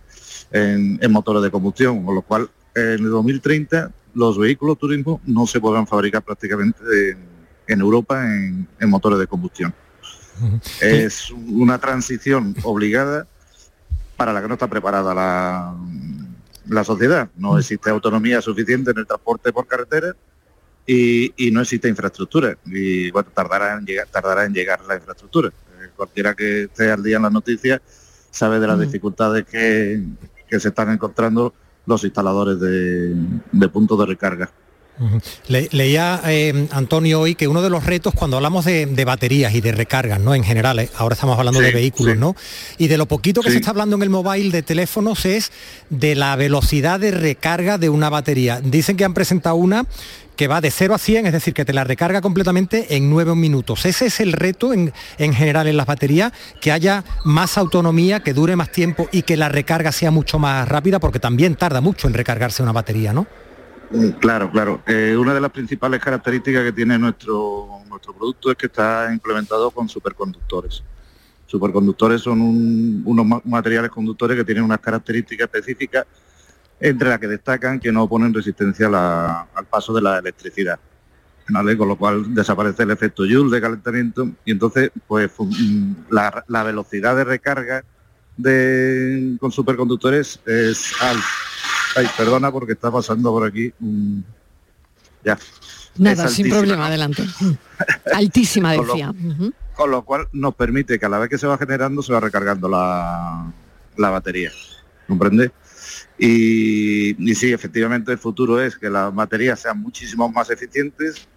en- en motores de combustión, con lo cual en el 2030 los vehículos turismo no se podrán fabricar prácticamente en, en Europa en, en motores de combustión. Es una transición obligada para la que no está preparada la, la sociedad. No existe autonomía suficiente en el transporte por carretera y, y no existe infraestructura. Y bueno, tardará en llegar, tardará en llegar la infraestructura. Eh, cualquiera que esté al día en las noticias sabe de las dificultades que, que se están encontrando los instaladores de, de puntos de recarga. Le- leía eh, Antonio hoy que uno de los retos cuando hablamos de, de baterías y de recargas, ¿no? En general, eh, ahora estamos hablando Sí, de vehículos, sí. ¿no? Y de lo poquito que Sí. se está hablando en el mobile de teléfonos es de la velocidad de recarga de una batería. Dicen que han presentado una que va de 0 a 100, es decir, que te la recarga completamente en 9 minutos. Ese es el reto en, en general en las baterías, que haya más autonomía, que dure más tiempo y que la recarga sea mucho más rápida, porque también tarda mucho en recargarse una batería, ¿no? Mm, Claro, claro. Eh, una de las principales características que tiene nuestro, nuestro producto es que está implementado con superconductores. Superconductores son un- unos ma- materiales conductores que tienen unas características específicas, entre las que destacan que no oponen resistencia al paso de la electricidad. Con lo cual desaparece el efecto Joule de calentamiento y entonces pues mm, la, la velocidad de recarga con superconductores es alta. Ay, perdona porque está pasando por aquí. un- Ya. Nada, Es sin problema, adelante. Altísima, [LAUGHS] Con lo- decía. Con lo cual nos permite que a la vez que se va generando se va recargando la, la batería. ¿Comprende? Y, y sí, efectivamente el futuro es que las baterías sean muchísimo más eficientes,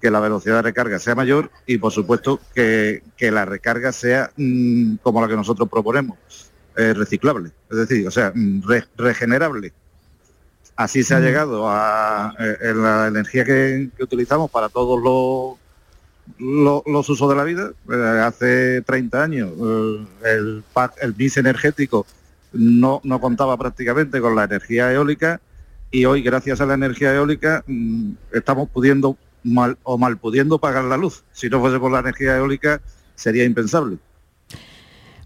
que la velocidad de recarga sea mayor y por supuesto que, que la recarga sea mm, como la que nosotros proponemos, eh, reciclable, es decir, o sea, mm, re- regenerable. Así se ha llegado a eh, en la energía que, que utilizamos para todos los lo- los usos de la vida. Eh, hace 30 años eh, el, pack- el mix energético no, no contaba prácticamente con la energía eólica y hoy gracias a la energía eólica mm, estamos pudiendo mal o mal pudiendo pagar la luz. Si no fuese por la energía eólica sería impensable.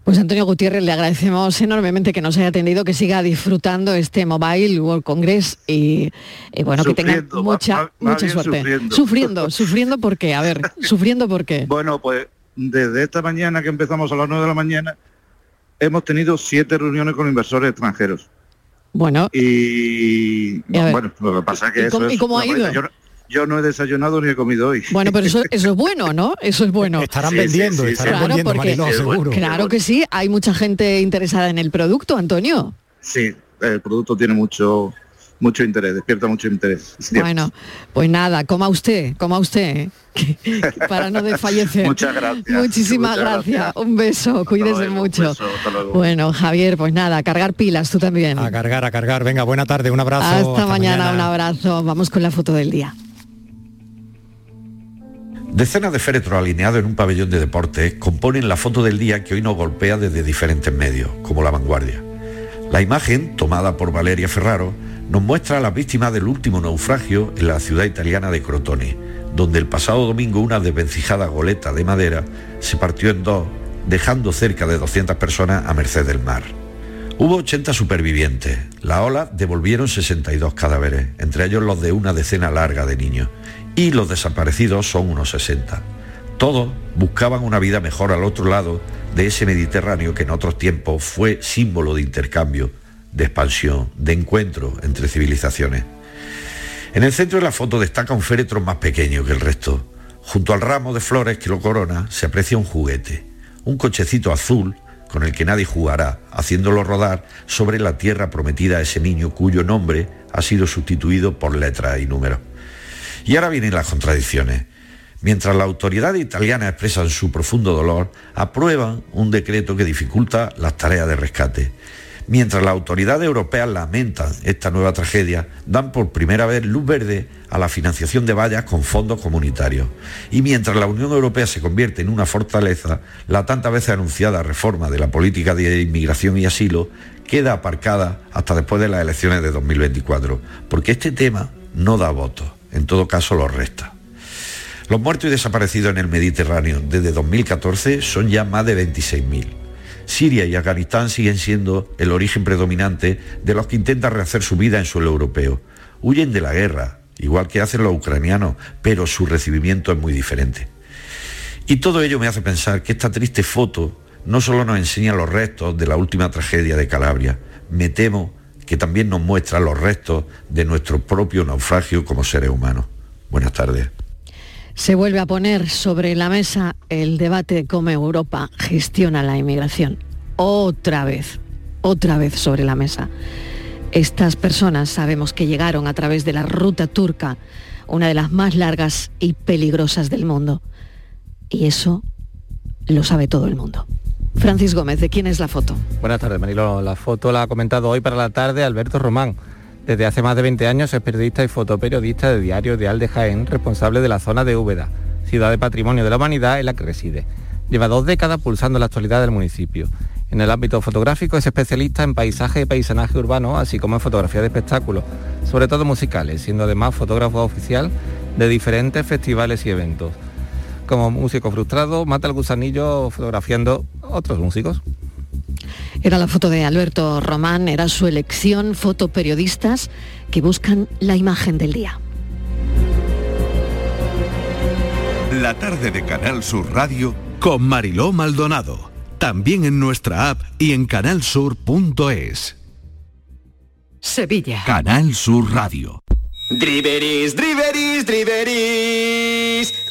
Pues Antonio Gutiérrez, le agradecemos enormemente que nos haya atendido, que siga disfrutando este Mobile World Congress y, y bueno, que tenga mucha, mucha suerte. sufriendo. Sufriendo, sufriendo por qué, a ver, [LAUGHS] sufriendo por qué. Bueno, pues desde esta mañana que empezamos a las 9 de la mañana hemos tenido siete reuniones con inversores extranjeros. Bueno, Y bueno, lo que pasa es que ¿y eso cómo- es y cómo ha ido? Yo, yo no he desayunado ni he comido hoy. bueno, pero eso, eso es bueno, ¿no? Eso es bueno. Estarán Sí, vendiendo, sí, estarán Claro, vendiendo, porque- Mariló, Sí, es bueno. seguro. Claro que sí, hay mucha gente interesada en el producto, Antonio. sí, el producto tiene mucho mucho interés, despierta mucho interés. Bueno, pues nada, coma usted, coma usted, ¿eh? para no desfallecer. [LAUGHS] Muchas gracias. Muchísimas gracias. Un beso, cuídese mucho. bueno, Javier, pues nada, a cargar pilas tú también. A cargar, a cargar. Venga, buena tarde, un abrazo. Hasta, mañana, un abrazo. Vamos con la foto del día. Decenas de féretros alineados en un pabellón de deportes componen la foto del día que hoy nos golpea desde diferentes medios, como La Vanguardia. La imagen, tomada por Valeria Ferraro, nos muestra a las víctimas del último naufragio en la ciudad italiana de Crotone, donde el pasado domingo una desvencijada goleta de madera se partió en dos, dejando cerca de 200 personas a merced del mar. Hubo 80 supervivientes. La ola devolvieron 62 cadáveres, entre ellos los de una decena larga de niños, y los desaparecidos son unos 60. Todos buscaban una vida mejor al otro lado de ese Mediterráneo que en otros tiempos fue símbolo de intercambio, de expansión, de encuentro entre civilizaciones. En el centro de la foto destaca un féretro más pequeño que el resto. Junto al ramo de flores que lo corona se aprecia un juguete, un cochecito azul con el que nadie jugará, haciéndolo rodar sobre la tierra prometida a ese niño cuyo nombre ha sido sustituido por letras y números. Y ahora vienen las contradicciones. Mientras las autoridades italianas expresan su profundo dolor, aprueban un decreto que dificulta las tareas de rescate. Mientras las autoridades europeas lamentan esta nueva tragedia, dan por primera vez luz verde a la financiación de vallas con fondos comunitarios. Y mientras la Unión Europea se convierte en una fortaleza, la tantas veces anunciada reforma de la política de inmigración y asilo queda aparcada hasta después de las elecciones de 2024, porque este tema no da votos, en todo caso los resta. Los muertos y desaparecidos en el Mediterráneo desde 2014 son ya más de 26.000. Siria y Afganistán siguen siendo el origen predominante de los que intentan rehacer su vida en suelo europeo. Huyen de la guerra, igual que hacen los ucranianos, pero su recibimiento es muy diferente. Y todo ello me hace pensar que esta triste foto no solo nos enseña los restos de la última tragedia de Calabria, me temo que también nos muestra los restos de nuestro propio naufragio como seres humanos. Buenas tardes. Se vuelve a poner sobre la mesa el debate de cómo Europa gestiona la inmigración. Otra vez, otra vez sobre la mesa. Estas personas sabemos que llegaron a través de la ruta turca, una de las más largas y peligrosas del mundo. Y eso lo sabe todo el mundo. Francis Gómez, ¿de quién es la foto? Buenas tardes, Marilo. La foto la ha comentado hoy para la tarde Alberto Román desde hace más de 20 años es periodista y fotoperiodista de Diario de Alde Jaén, responsable de la zona de Úbeda, ciudad de patrimonio de la humanidad en la que reside. Lleva dos décadas pulsando la actualidad del municipio. En el ámbito fotográfico es especialista en paisaje y paisanaje urbano, así como en fotografía de espectáculos, sobre todo musicales, siendo además fotógrafo oficial de diferentes festivales y eventos. Como músico frustrado, mata el gusanillo fotografiando otros músicos. Era la foto de Alberto Román, era su elección, fotoperiodistas que buscan la imagen del día. La tarde de Canal Sur Radio con Mariló Maldonado. También en nuestra app y en canalsur.es. Sevilla. Canal Sur Radio. Driveris, driveris, driveris.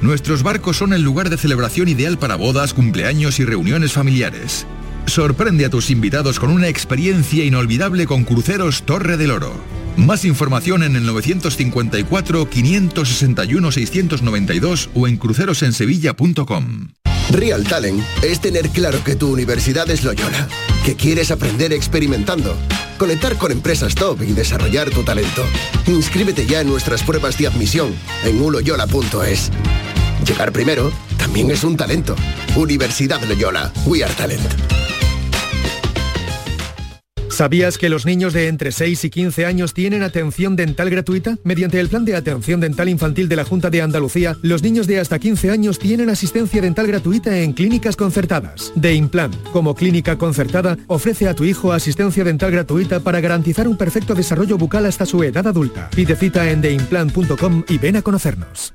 Nuestros barcos son el lugar de celebración ideal para bodas, cumpleaños y reuniones familiares. Sorprende a tus invitados con una experiencia inolvidable con Cruceros Torre del Oro. Más información en el 954-561-692 o en crucerosensevilla.com. Real Talent es tener claro que tu universidad es Loyola, que quieres aprender experimentando, conectar con empresas top y desarrollar tu talento. Inscríbete ya en nuestras pruebas de admisión en uloyola.es. Llegar primero también es un talento. Universidad Loyola, We Are Talent. ¿Sabías que los niños de entre 6 y 15 años tienen atención dental gratuita? Mediante el Plan de Atención Dental Infantil de la Junta de Andalucía, los niños de hasta 15 años tienen asistencia dental gratuita en clínicas concertadas. De Implant, como clínica concertada, ofrece a tu hijo asistencia dental gratuita para garantizar un perfecto desarrollo bucal hasta su edad adulta. Pide cita en theimplant.com y ven a conocernos.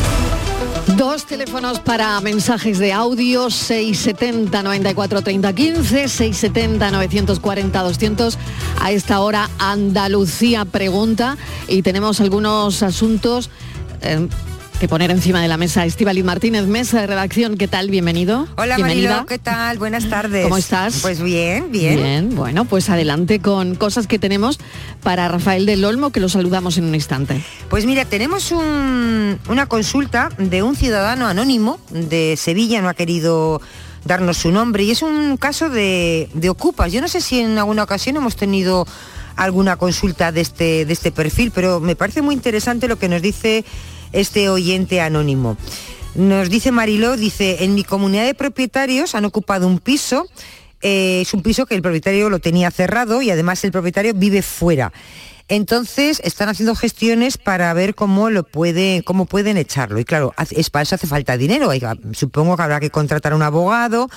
Dos teléfonos para mensajes de audio, 670 94 30 15, 670 940 200. A esta hora Andalucía pregunta y tenemos algunos asuntos eh, que poner encima de la mesa. Estivaliz Martínez, mesa de redacción, ¿qué tal? Bienvenido. Hola Bienvenida. Marilo, ¿qué tal? Buenas tardes. ¿Cómo estás? Pues bien, bien. Bien, bueno, pues adelante con cosas que tenemos para Rafael del Olmo, que lo saludamos en un instante. Pues mira, tenemos un- una consulta de un ciudadano anónimo de Sevilla, no ha querido darnos su nombre, y es un caso de, de ocupas. Yo no sé si en alguna ocasión hemos tenido alguna consulta de este, de este perfil, pero me parece muy interesante lo que nos dice este oyente anónimo. Nos dice Mariló, dice, en mi comunidad de propietarios han ocupado un piso, eh, es un piso que el propietario lo tenía cerrado y además el propietario vive fuera. Entonces están haciendo gestiones para ver cómo lo puede, cómo pueden echarlo. Y claro, es para eso hace falta dinero. Supongo que habrá que contratar un abogado.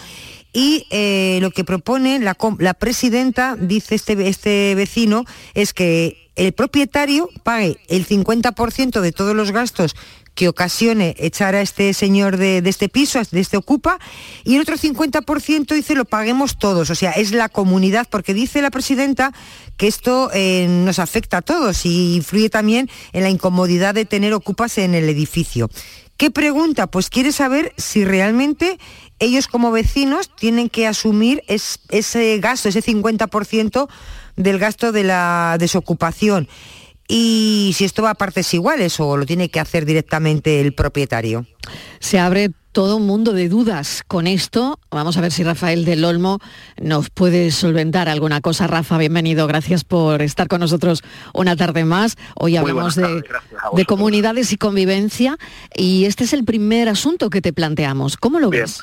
Y eh, lo que propone la, presidenta, dice este, este vecino, es que el propietario pague el 50% de todos los gastos que ocasione echar a este señor de, de este piso, de este ocupa, y el otro 50% dice lo paguemos todos, o sea, es la comunidad, porque dice la presidenta que esto eh, nos afecta a todos y influye también en la incomodidad de tener ocupas en el edificio. ¿Qué pregunta? Pues quiere saber si realmente ellos como vecinos tienen que asumir es- ese gasto, ese 50% del gasto de la desocupación. Y si esto va a partes iguales o lo tiene que hacer directamente el propietario. Se abre todo un mundo de dudas con esto. Vamos a ver si Rafael del Olmo nos puede solventar alguna cosa. Rafa, bienvenido. Gracias por estar con nosotros una tarde más. Hoy hablamos de, comunidades y convivencia y este es el primer asunto que te planteamos. ¿Cómo lo Bien. ves?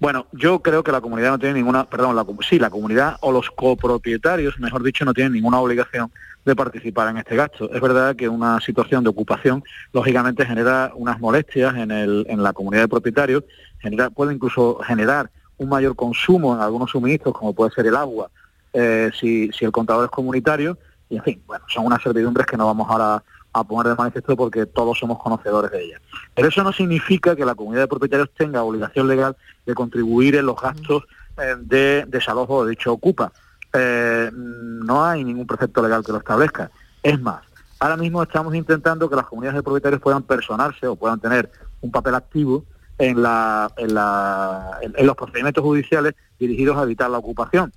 Bueno, yo creo que la comunidad no tiene ninguna, perdón, la, sí, la comunidad o los copropietarios, mejor dicho, no tienen ninguna obligación de participar en este gasto. Es verdad que una situación de ocupación, lógicamente, genera unas molestias en, el, en la comunidad de propietarios, genera, puede incluso generar un mayor consumo en algunos suministros, como puede ser el agua, eh, si, si el contador es comunitario, y en fin, bueno, son unas servidumbres que no vamos ahora a poner de manifiesto porque todos somos conocedores de ellas. Pero eso no significa que la comunidad de propietarios tenga obligación legal de contribuir en los gastos eh, de desalojo de dicho ocupa. Eh, no hay ningún precepto legal que lo establezca. Es más, ahora mismo estamos intentando que las comunidades de propietarios puedan personarse o puedan tener un papel activo en, la, en, la- en- en los procedimientos judiciales dirigidos a evitar la ocupación.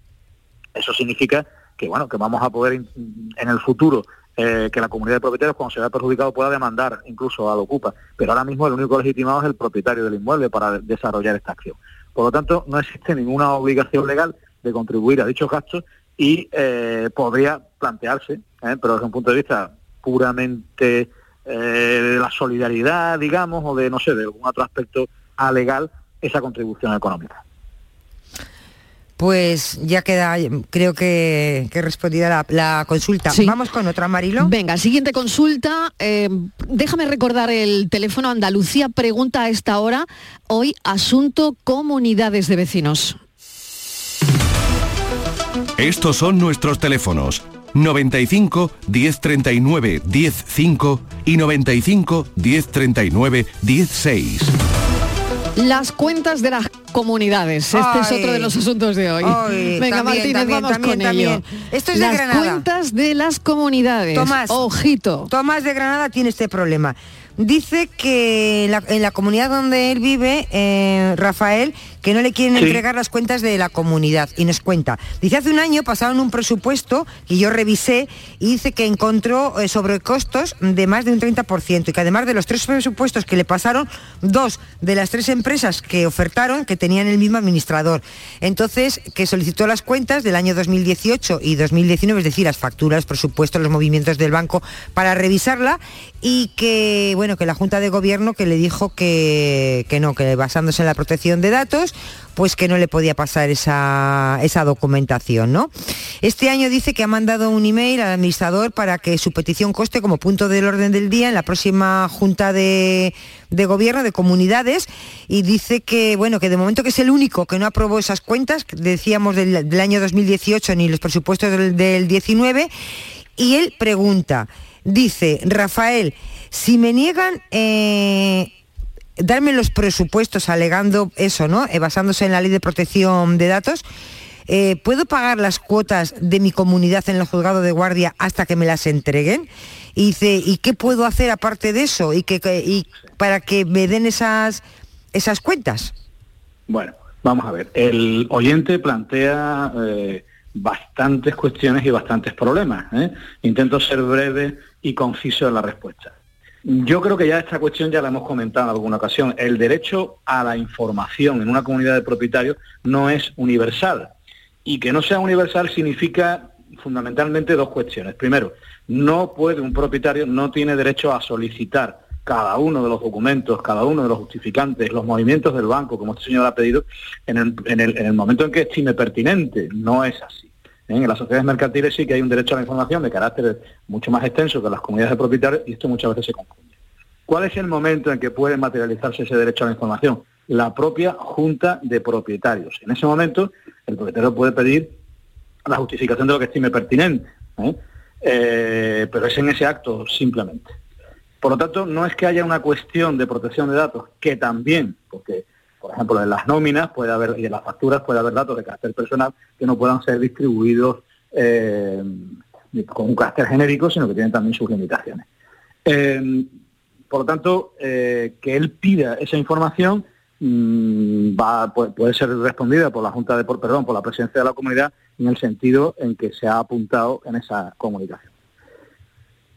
Eso significa que bueno que vamos a poder in- en el futuro eh, que la comunidad de propietarios cuando se vea perjudicado pueda demandar incluso al ocupa. Pero ahora mismo el único legitimado es el propietario del inmueble para de- desarrollar esta acción. Por lo tanto, no existe ninguna obligación legal de contribuir a dichos gastos y eh, podría plantearse, ¿eh? pero desde un punto de vista puramente de la solidaridad, digamos, o de, no sé, de algún otro aspecto alegal, esa contribución económica. Pues ya queda, creo que, que respondida la, la consulta. Vamos con otra, Marilo. Venga, siguiente consulta. Eh, déjame recordar el teléfono Andalucía Pregunta a esta hora. Hoy asunto comunidades de vecinos. Estos son nuestros teléfonos 95 1039 105 y 95 1039 16. Las cuentas de las comunidades. Este es otro de los asuntos de hoy. Ay, Venga, también, Martínez, también, vamos también, con ello. Esto es de las Granada. cuentas de las comunidades. Tomás. Ojito. Tomás de Granada tiene este problema. Dice que en la, en la comunidad donde él vive, eh, Rafael, que no le quieren Sí. entregar las cuentas de la comunidad. Y nos cuenta. Dice, hace un año pasaron un presupuesto que yo revisé y dice que encontró eh, sobrecostos de más de un 30% y que además de los tres presupuestos que le pasaron, dos de las tres empresas que ofertaron que tenían el mismo administrador. Entonces, que solicitó las cuentas del año 2018 y 2019, es decir, las facturas, presupuestos, los movimientos del banco, para revisarla y que, bueno, que la Junta de Gobierno que le dijo que, que no, que basándose en la protección de datos, pues que no le podía pasar esa, esa documentación, ¿no? Este año dice que ha mandado un email al administrador para que su petición conste como punto del orden del día en la próxima Junta de, de Gobierno de Comunidades y dice que, bueno, que de momento que es el único que no aprobó esas cuentas, decíamos del, del año 2018 ni los presupuestos del, del 19, y él pregunta, dice, Rafael, si me niegan... eh, darme los presupuestos alegando eso, ¿no? Eh, basándose en la ley de protección de datos. eh, ¿Puedo pagar las cuotas de mi comunidad en el juzgado de guardia hasta que me las entreguen? Y dice, ¿y qué puedo hacer aparte de eso? Y para que me den esas, esas cuentas. Bueno, vamos a ver. El oyente plantea bastantes cuestiones y bastantes problemas. Intento ser breve y conciso en la respuesta. Yo creo que ya esta cuestión ya la hemos comentado en alguna ocasión. El derecho a la información en una comunidad de propietarios no es universal. Y que no sea universal significa fundamentalmente dos cuestiones. Primero, no puede un propietario, no tiene derecho a solicitar cada uno de los documentos, cada uno de los justificantes, los movimientos del banco, como este señor ha pedido, en el, en el- en el momento en que estime pertinente. No es así. ¿Eh? En las sociedades mercantiles sí que hay un derecho a la información de carácter mucho más extenso que las comunidades de propietarios y esto muchas veces se confunde. ¿Cuál es el momento en que puede materializarse ese derecho a la información? La propia junta de propietarios. En ese momento, el propietario puede pedir la justificación de lo que estime pertinente, ¿eh? Eh, pero es en ese acto simplemente. Por lo tanto, no es que haya una cuestión de protección de datos, que también, porque, por ejemplo, en las nóminas puede haber, y en las facturas puede haber datos de carácter personal que no puedan ser distribuidos eh, con un carácter genérico, sino que tienen también sus limitaciones. Eh, por lo tanto, eh, que él pida esa información mm, va, puede, ser respondida por la Junta de, por, perdón, por la presidencia de la comunidad en el sentido en que se ha apuntado en esa comunicación.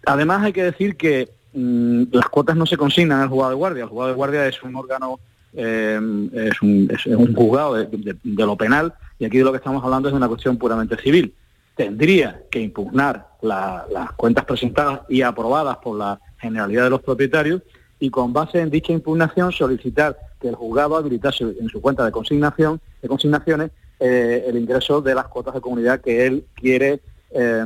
Además hay que decir que mm, las cuotas no se consignan el juzgado de guardia. El juzgado de guardia es un órgano, eh, es, un, juzgado de, lo penal y aquí de lo que estamos hablando es de una cuestión puramente civil. Tendría que impugnar la- las cuentas presentadas y aprobadas por la generalidad de los propietarios y con base en dicha impugnación solicitar que el juzgado habilitase en su cuenta de consignación, de consignaciones, eh, el ingreso de las cuotas de comunidad que él quiere eh,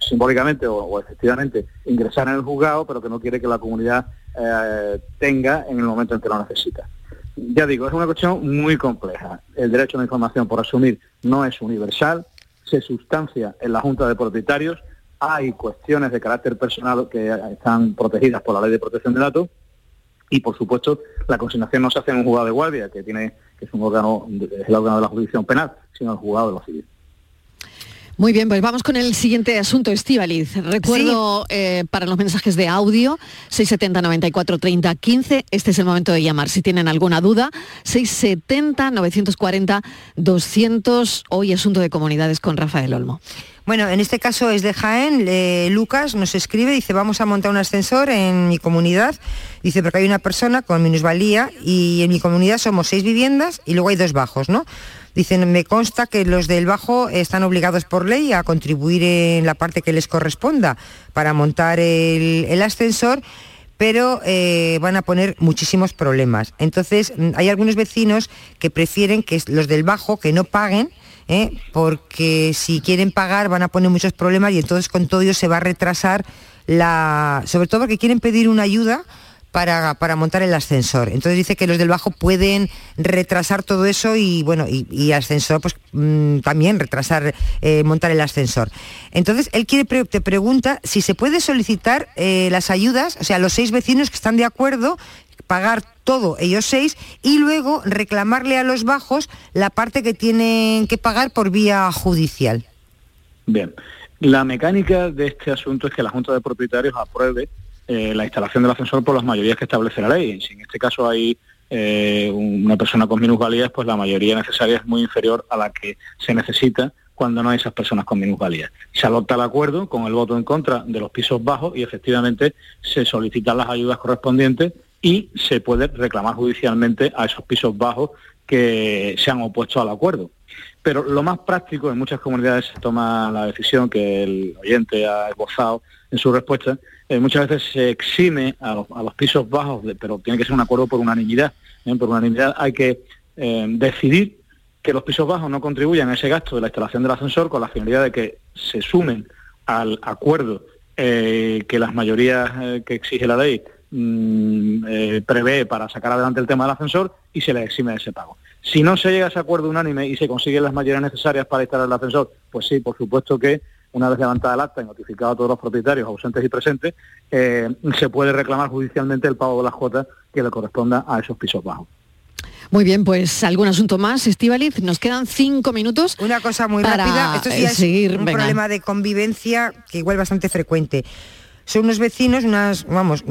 simbólicamente o efectivamente ingresar en el juzgado, pero que no quiere que la comunidad eh, tenga en el momento en que lo necesita. Ya digo, es una cuestión muy compleja. El derecho a la información, por asumir, no es universal, se sustancia en la Junta de Propietarios, hay cuestiones de carácter personal que están protegidas por la Ley de Protección de Datos y, por supuesto, la consignación no se hace en un juzgado de guardia, que tiene que es un órgano, es el órgano de la jurisdicción penal, sino el juzgado de lo civil. Muy bien, pues vamos con el siguiente asunto, Estíbaliz. Recuerdo eh, para los mensajes de audio, 670 94 30 15. Este es el momento de llamar. Si tienen alguna duda, 670 940 200. Hoy asunto de comunidades con Rafael Olmo. Bueno, en este caso es de Jaén. eh, Lucas nos escribe, dice, vamos a montar un ascensor en mi comunidad. Dice, porque hay una persona con minusvalía y en mi comunidad somos seis viviendas y luego hay dos bajos, ¿no? Dicen, me consta que los del bajo están obligados por ley a contribuir en la parte que les corresponda para montar el, ascensor pero eh, van a poner muchísimos problemas. Entonces, mm, hay algunos vecinos que prefieren que los del bajo que no paguen, ¿eh? porque si quieren pagar van a poner muchos problemas y entonces con todo ello se va a retrasar la... sobre todo porque quieren pedir una ayuda para, para montar el ascensor. Entonces dice que los del bajo pueden retrasar todo eso y bueno, y, ascensor, pues mm, también retrasar, eh, montar el ascensor. Entonces él quiere te pregunta si se puede solicitar eh, las ayudas, o sea, los seis vecinos que están de acuerdo pagar todo ellos seis y luego reclamarle a los bajos la parte que tienen que pagar por vía judicial. Bien, la mecánica de este asunto es que la Junta de Propietarios apruebe eh, la instalación del ascensor por las mayorías que establece la ley. Si en este caso hay eh, una persona con minusvalías, pues la mayoría necesaria es muy inferior a la que se necesita cuando no hay esas personas con minusvalías. Se adopta el acuerdo con el voto en contra de los pisos bajos y efectivamente se solicitan las ayudas correspondientes y se puede reclamar judicialmente a esos pisos bajos que se han opuesto al acuerdo. Pero lo más práctico, en muchas comunidades se toma la decisión que el oyente ha esbozado en su respuesta, eh, muchas veces se exime a los, pisos bajos, pero tiene que ser un acuerdo por unanimidad. ¿eh? Por unanimidad hay que eh, decidir que los pisos bajos no contribuyan a ese gasto de la instalación del ascensor con la finalidad de que se sumen al acuerdo que las mayorías que exige la ley mm, prevé para sacar adelante el tema del ascensor y se le exime de ese pago. Si no se llega a ese acuerdo unánime y se consiguen las mayorías necesarias para instalar el ascensor, pues sí, por supuesto que una vez levantada el acta y notificado a todos los propietarios ausentes y presentes, eh, se puede reclamar judicialmente el pago de las cuotas que le corresponda a esos pisos bajos. Muy bien, pues algún asunto más, Estivaliz. Nos quedan cinco minutos. Una cosa muy rápida. Esto sí es un problema de convivencia que igual bastante frecuente. Son unos vecinos, unas, vamos,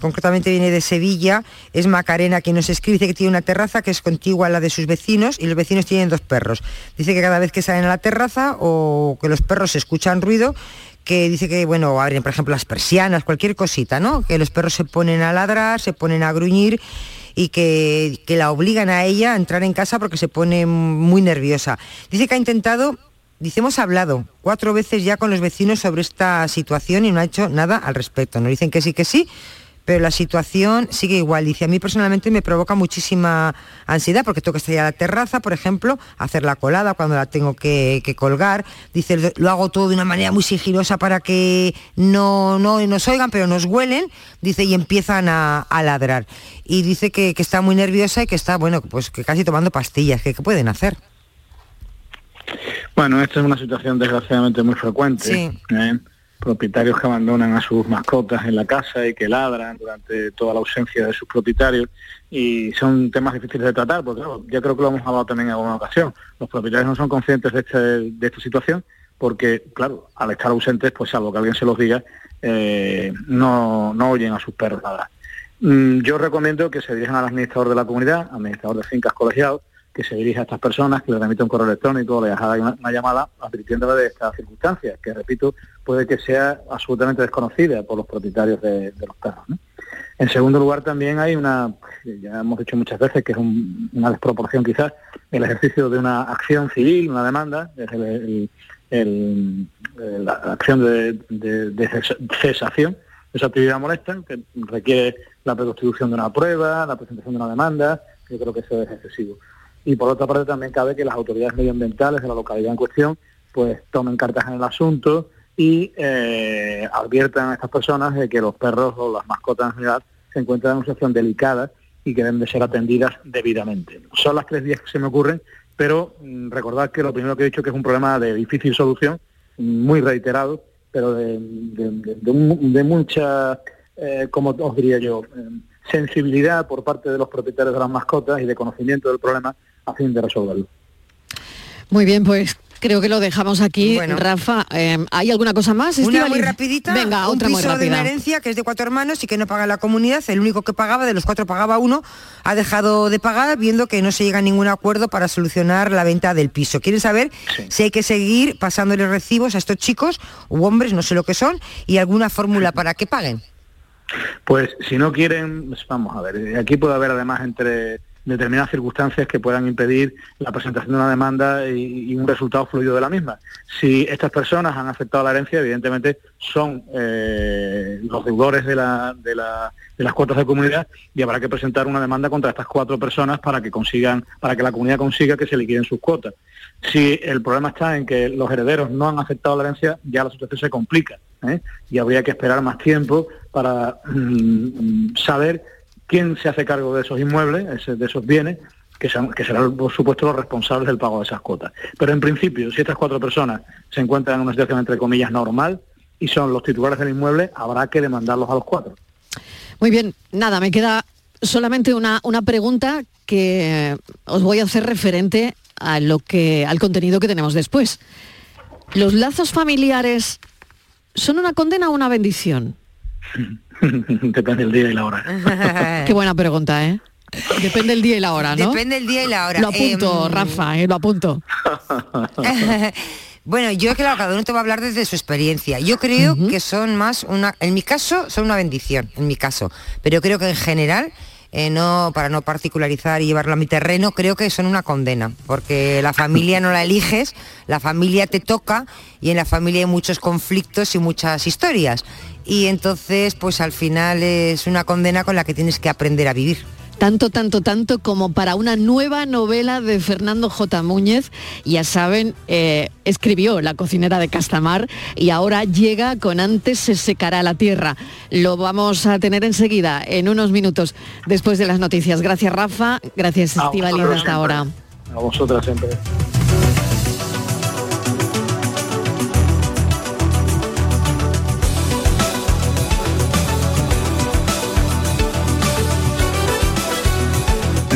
concretamente viene de Sevilla, es Macarena quien nos escribe, dice que tiene una terraza que es contigua a la de sus vecinos y los vecinos tienen dos perros. Dice que cada vez que salen a la terraza o que los perros escuchan ruido, que dice que, bueno, abren, por ejemplo, las persianas, cualquier cosita, ¿no? Que los perros se ponen a ladrar, se ponen a gruñir y que, que, la obligan a ella a entrar en casa porque se pone muy nerviosa. Dice que ha intentado Dice, hemos hablado cuatro veces ya con los vecinos sobre esta situación y no ha hecho nada al respecto. Nos dicen que sí, que sí, pero la situación sigue igual. Dice, a mí personalmente me provoca muchísima ansiedad porque tengo que estar a la terraza, por ejemplo, hacer la colada cuando la tengo que, colgar. Dice, lo hago todo de una manera muy sigilosa para que no, no nos oigan, pero nos huelen. Dice, y empiezan a, ladrar. Y dice que, está muy nerviosa y que está, bueno, pues que casi tomando pastillas. ¿Qué pueden hacer? Bueno, esta es una situación desgraciadamente muy frecuente. ¿eh? Propietarios que abandonan a sus mascotas en la casa y que ladran durante toda la ausencia de sus propietarios y son temas difíciles de tratar, porque yo creo que lo hemos hablado también en alguna ocasión. Los propietarios no son conscientes de, este, de esta situación porque, claro, al estar ausentes, pues salvo que alguien se los diga, eh, no, no oyen a sus perros nada. Mm, yo recomiendo que se dirijan al administrador de la comunidad, administrador de fincas colegiados, que se dirige a estas personas, que le remite un correo electrónico, le haga una, llamada advirtiéndole de estas circunstancias, que repito, puede que sea absolutamente desconocida por los propietarios de, los perros. En segundo lugar, también hay una, ya hemos dicho muchas veces que es una desproporción quizás, el ejercicio de una acción civil, una demanda, la acción de, cesación de esa actividad molesta, que requiere la preconstitución de una prueba, la presentación de una demanda, yo creo que eso es excesivo y por otra parte también cabe que las autoridades medioambientales de la localidad en cuestión pues tomen cartas en el asunto y eh, adviertan a estas personas de que los perros o las mascotas en general se encuentran en una situación delicada y que deben de ser atendidas debidamente. Son las tres días que se me ocurren, pero mm, recordad que lo primero que he dicho que es un problema de difícil solución, muy reiterado, pero de, mucha, eh, como os diría yo, eh, sensibilidad por parte de los propietarios de las mascotas y de conocimiento del problema a fin de resolverlo. Muy bien, pues Creo que lo dejamos aquí, Rafa. Eh, ¿Hay alguna cosa más? Una muy rapidita. Venga, un otra piso de una herencia que es de cuatro hermanos y que no paga la comunidad. El único que pagaba, de los cuatro pagaba uno, ha dejado de pagar viendo que no se llega a ningún acuerdo para solucionar la venta del piso. Quieren saber si hay que seguir pasándole recibos a estos chicos u hombres, no sé lo que son, y alguna fórmula [LAUGHS] para que paguen. Pues si no quieren, pues vamos a ver, aquí puede haber además entre determinadas circunstancias que puedan impedir la presentación de una demanda y, un resultado fluido de la misma. Si estas personas han aceptado la herencia, evidentemente son eh, los deudores de, las cuotas de comunidad y habrá que presentar una demanda contra estas cuatro personas para que consigan, para que la comunidad consiga que se liquiden sus cuotas. Si el problema está en que los herederos no han aceptado la herencia, ya la situación se complica ¿eh? y habría que esperar más tiempo para mm, saber quién se hace cargo de esos inmuebles, de esos bienes, que, serán, por supuesto, los responsables del pago de esas cuotas. Pero en principio, si estas cuatro personas se encuentran en una situación, entre comillas, normal y son los titulares del inmueble, habrá que demandarlos a los cuatro. Muy bien, nada, me queda solamente una, una pregunta que os voy a hacer referente a lo que, al contenido que tenemos después. ¿Los lazos familiares son una condena o una bendición? [LAUGHS] Depende del día y la hora. [LAUGHS] Qué buena pregunta, ¿eh? Depende del día y la hora, ¿no? Depende del día y la hora. Lo apunto, Em, Rafa, eh, lo apunto. [LAUGHS] bueno, yo claro, cada uno te va a hablar desde su experiencia. Yo creo que son más una, en mi caso, son una bendición, en mi caso. Pero creo que en general, eh, no, para no particularizar y llevarlo a mi terreno, creo que son una condena. Porque la familia no la eliges, la familia te toca y en la familia hay muchos conflictos y muchas historias. Y entonces, pues al final es una condena con la que tienes que aprender a vivir. Tanto, tanto, tanto como para una nueva novela de Fernando J. Múñez. Ya saben, eh, escribió La cocinera de Castamar y ahora llega con Antes se secará la tierra. Lo vamos a tener enseguida, en unos minutos, después de las noticias. Gracias, Rafa. Gracias, vosotros hasta ahora. A vosotras siempre.